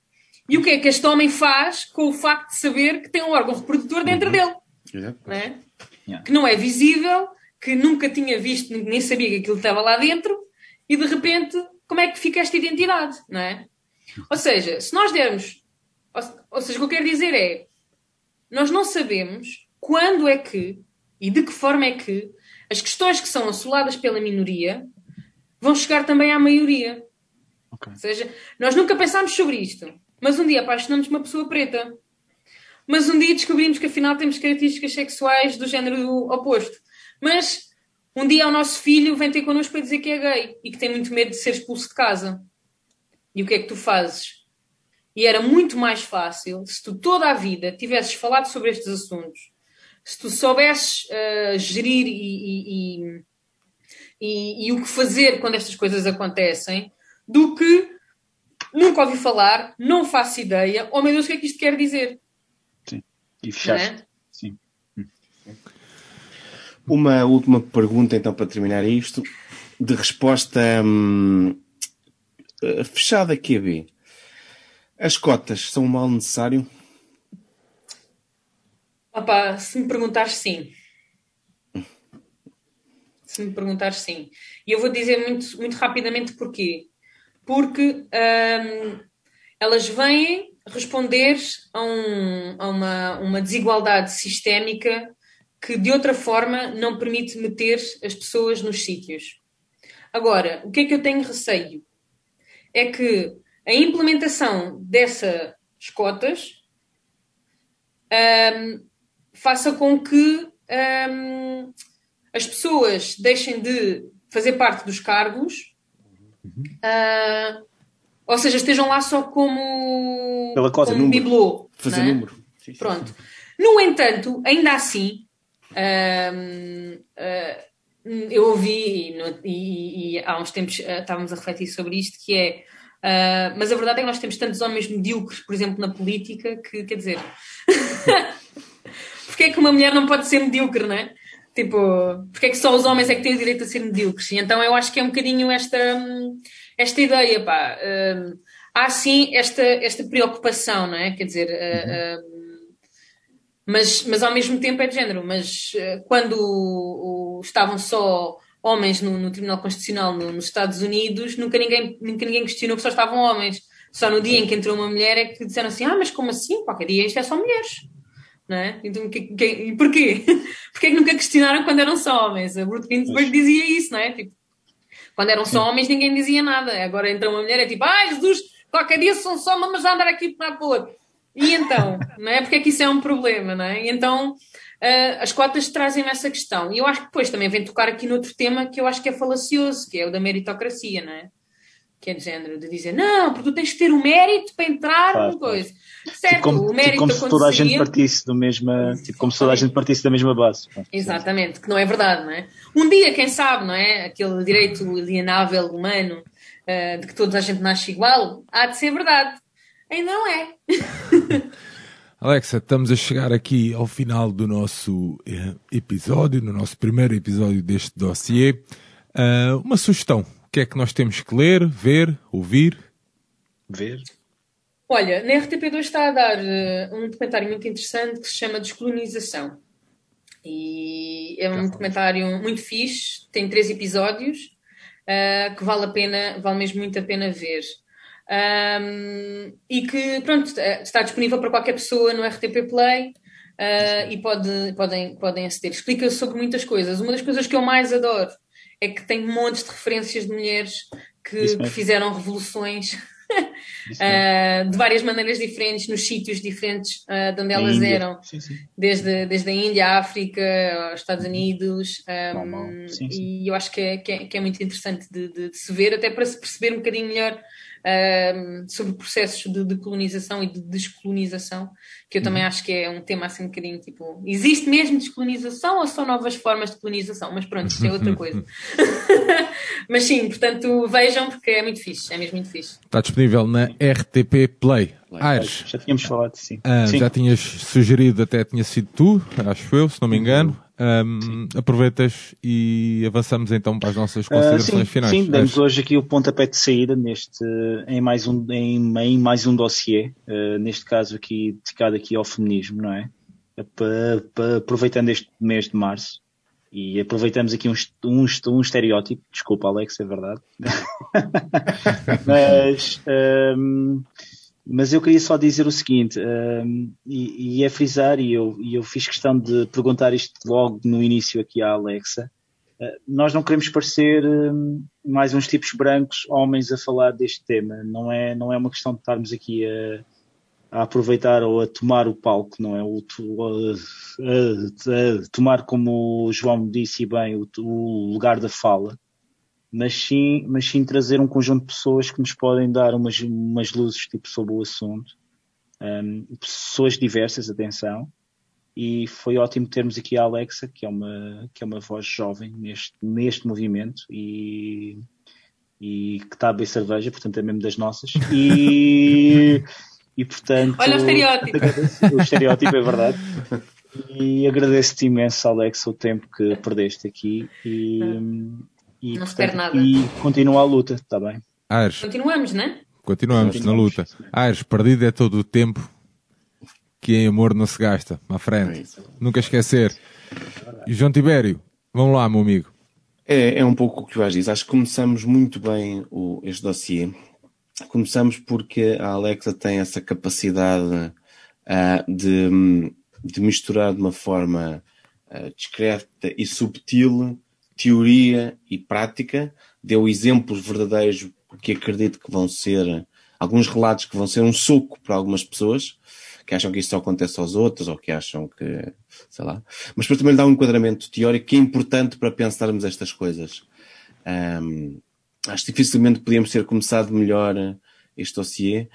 E o que é que este homem faz com o facto de saber que tem um órgão reprodutor dentro uhum. dele? Né? Yeah. Que não é visível, que nunca tinha visto, nem sabia que aquilo estava lá dentro, e de repente, como é que fica esta identidade? Não é? Ou seja, se nós dermos. Ou, ou seja, o que eu quero dizer é. Nós não sabemos quando é que e de que forma é que as questões que são assoladas pela minoria vão chegar também à maioria. Okay. Ou seja, nós nunca pensámos sobre isto, mas um dia apaixonamos uma pessoa preta. Mas um dia descobrimos que afinal temos características sexuais do género oposto. Mas um dia o nosso filho vem ter connosco para dizer que é gay e que tem muito medo de ser expulso de casa. E o que é que tu fazes? E era muito mais fácil se tu toda a vida tivesses falado sobre estes assuntos se tu soubesses uh, gerir e, e, e, e, o que fazer quando estas coisas acontecem, do que nunca ouvi falar, não faço ideia, oh meu Deus, o que é que isto quer dizer? Sim. E fechaste. é? Sim. Uma última pergunta, então, para terminar isto. De resposta hum, eh, fechada QB. As cotas são um mal necessário? Opa, se me perguntares sim. Se me perguntares sim. E eu vou dizer muito, muito rapidamente porquê. Porque hum, elas vêm responder a, um- a uma, uma desigualdade sistémica que de outra forma não permite meter as pessoas nos sítios. Agora, o que é que eu tenho receio? É que a implementação dessas cotas hum, faça com que hum, as pessoas deixem de fazer parte dos cargos, ah, ou seja, estejam lá só como, Pela cota, como número. bibelô. Fazer é? número. Sim, Pronto. sim. No entanto, ainda assim, ah, eu ouvi, e, no- e- e há uns tempos ah, estávamos a refletir sobre isto, que é. ah, mas a verdade é que nós temos tantos homens medíocres, por exemplo, na política, que quer dizer. porque é que uma mulher não pode ser medíocre, não é? Tipo, porque é que só os homens é que têm o direito a ser medíocres? E então eu acho que é um bocadinho esta, hum, esta ideia, pá. Hum, há sim esta, esta preocupação, não é? Quer dizer, ah, hum, mas, mas ao mesmo tempo é de género. Mas eh, quando o- o- estavam só homens no, no Tribunal Constitucional no- nos Estados Unidos, nunca ninguém, nunca ninguém questionou que só estavam homens. Só no dia em que entrou uma mulher é que disseram assim: ah, mas como assim? Qualquer dia isto é só mulheres. Não é? Então, que, que, e porquê? Porquê é que nunca questionaram quando eram só homens? A Ruth Ginsburg dizia isso, não é? Tipo, quando eram só homens ninguém dizia nada. Agora entra uma mulher é tipo, ai Jesus, qualquer dia são só mamas a andar aqui para outro. E então, não é? Porque é que isso é um problema, não é? E então ah, as cotas trazem essa questão. E eu acho que depois também vem tocar aqui noutro tema que eu acho que é falacioso, que é o da meritocracia, não é? Que é de género, de dizer, não, porque tu tens que ter o mérito para entrar Claro, no claro. coisa. Certo, Tipo como, o tipo mérito como se toda a gente partisse do mesma. Tipo como se toda a gente partisse da mesma base. Exatamente, que não é verdade, não é? Um dia, quem sabe, não é? Aquele direito alienável humano eh, de que toda a gente nasce igual, há de ser verdade. Ainda não é. Alexa, estamos a chegar aqui ao final do nosso eh, episódio, no nosso primeiro episódio deste dossiê. Ah, uma sugestão: o que é que nós temos que ler, ver, ouvir? Ver. Olha, na RTP2 está a dar eh, um documentário muito interessante que se chama Descolonização. E é um documentário muito fixe, tem três episódios, eh, que vale a pena, vale mesmo muito a pena ver. Ahm, e que, pronto, eh, está disponível para qualquer pessoa no RTP Play eh, e pode, podem, podem aceder. Explica sobre muitas coisas. Uma das coisas que eu mais adoro é que tem montes de referências de mulheres que, que fizeram revoluções. Uh, de várias maneiras diferentes, nos sítios diferentes uh, de onde Na elas Índia. eram, Sim, sim. desde, desde a Índia, a África, aos Estados Unidos. um, mal. Sim. E eu acho que é, que é, que é muito interessante de, de- de se ver, até para se perceber um bocadinho melhor um, sobre processos de, de colonização e de descolonização, que eu também Uhum. acho que é um tema assim um bocadinho tipo: existe mesmo descolonização ou são novas formas de colonização? Mas pronto, isso é outra coisa. Mas sim, portanto, vejam, porque é muito fixe, é mesmo muito fixe. Está disponível na RTP Play. Aires, Já tínhamos falado, sim. ah, sim. já tinhas sugerido, até tinha sido tu, acho eu, se não me engano. Ahm, aproveitas e avançamos então para as nossas Ah, considerações sim, finais. sim, damos Aires. hoje aqui o pontapé de saída neste, em, mais um, em, em mais um dossiê, ah, neste caso aqui dedicado aqui ao feminismo, não é? Aproveitando este mês de março e aproveitamos aqui um, um, um estereótipo, desculpa Alex, é verdade, mas, ahm, mas eu queria só dizer o seguinte, ahm, e, e é frisar, e eu, e eu fiz questão de perguntar isto logo no início aqui à Alexa, Uh, nós não queremos parecer um, mais uns tipos brancos homens a falar deste tema. Não é, não é uma questão de estarmos aqui a, a aproveitar ou a tomar o palco, não é? O, a- a- a tomar, como o João disse bem, o, o lugar da fala, mas sim, mas sim trazer um conjunto de pessoas que nos podem dar umas, umas luzes tipo, sobre o assunto. Um, pessoas diversas, atenção, e foi ótimo termos aqui a Alexa, que é uma, que é uma voz jovem neste, neste movimento e, e que está a beber cerveja, portanto é mesmo das nossas. E, e portanto. Olha o estereótipo. O estereótipo é verdade. E agradeço-te imenso, Alex, o tempo que perdeste aqui e, e, Não se perde nada. e continua a luta, está bem? Aires, Continuamos, não é? continuamos na luta. Aires, perdido é todo o tempo que em amor não se gasta. À É frente. isso. Nunca esquecer. E João Tibério, vamos lá, meu amigo. É, é um pouco o que o Vaz diz. Acho que começamos muito bem o, este dossiê. Começamos porque a Alexa tem essa capacidade ah, de, de misturar de uma forma ah, discreta e subtil teoria e prática. Deu exemplos verdadeiros que acredito que vão ser alguns relatos que vão ser um suco para algumas pessoas que acham que isto só acontece aos outros ou que acham que, sei lá. Mas depois também lhe dá um enquadramento teórico que é importante para pensarmos estas coisas. Ahm, acho que dificilmente podíamos ter começado melhor este dossiê.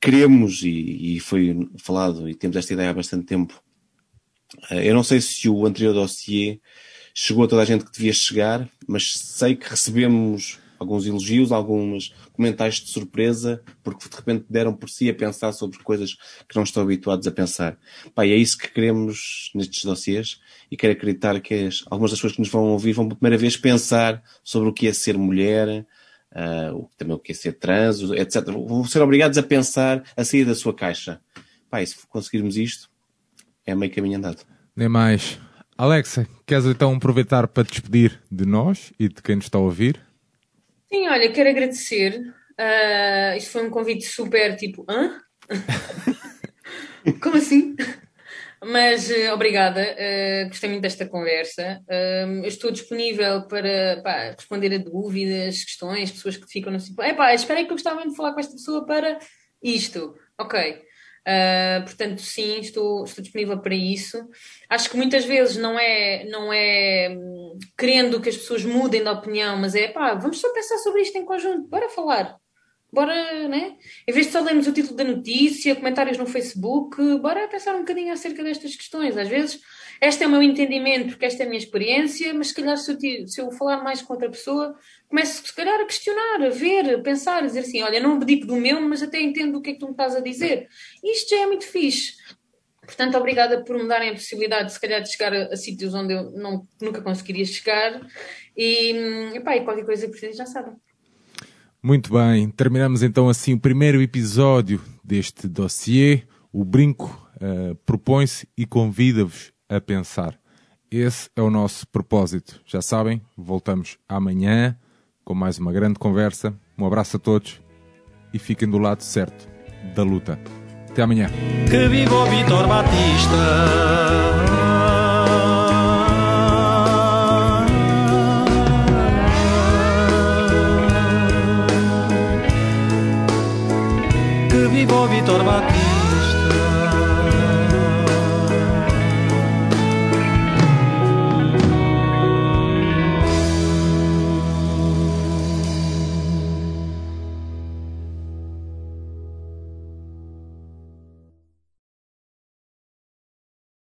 Queremos, e, e foi falado, e temos esta ideia há bastante tempo, eh, eu não sei se o anterior dossiê chegou a toda a gente que devia chegar, mas sei que recebemos alguns elogios, alguns comentários de surpresa, porque de repente deram por si a pensar sobre coisas que não estão habituados a pensar. E é isso que queremos nestes dossiês e quero acreditar que as- algumas das pessoas que nos vão ouvir vão pela primeira vez pensar sobre o que é ser mulher, o- também o que é ser trans, etc. Vão ser obrigados a pensar, a sair da sua caixa. E se conseguirmos isto, é meio caminho andado. Nem mais. Alexa, queres então aproveitar para te despedir de nós e de quem nos está a ouvir? Sim, olha, quero agradecer. Ah, isto foi um convite super tipo, hã? Como assim? Mas eh, obrigada, eh, gostei muito desta conversa. Eu estou disponível para pá, responder a dúvidas, questões, pessoas que ficam no tipo, epá, espera aí que eu gostava muito de falar com esta pessoa para isto. Ok. Ah, portanto, sim, estou, estou disponível para isso. Acho que muitas vezes não é, não é hum, querendo que as pessoas mudem de opinião, mas é pá, vamos só pensar sobre isto em conjunto, bora falar. Bora, né? Em vez de só lermos o título da notícia, comentários no Facebook, bora pensar um bocadinho acerca destas questões. Às vezes, este é o meu entendimento, porque esta é a minha experiência, mas se calhar se eu, se eu falar mais com outra pessoa, começo se calhar a questionar, a ver, a pensar, a dizer assim, olha, não abdico do meu, mas até entendo o que é que tu me estás a dizer. Isto já é muito fixe. Portanto, obrigada por me darem a possibilidade, se calhar, de chegar a, a sítios onde eu não, nunca conseguiria chegar. E, epá, e qualquer coisa que precisem, já sabem. Muito bem, terminamos então assim o primeiro episódio deste dossiê. O Brinco eh, propõe-se e convida-vos a pensar. Esse é o nosso propósito. Já sabem, voltamos amanhã com mais uma grande conversa. Um abraço a todos e fiquem do lado certo da luta. Até amanhã. Que viva o Vitor Batista! Que viva o Vitor Batista!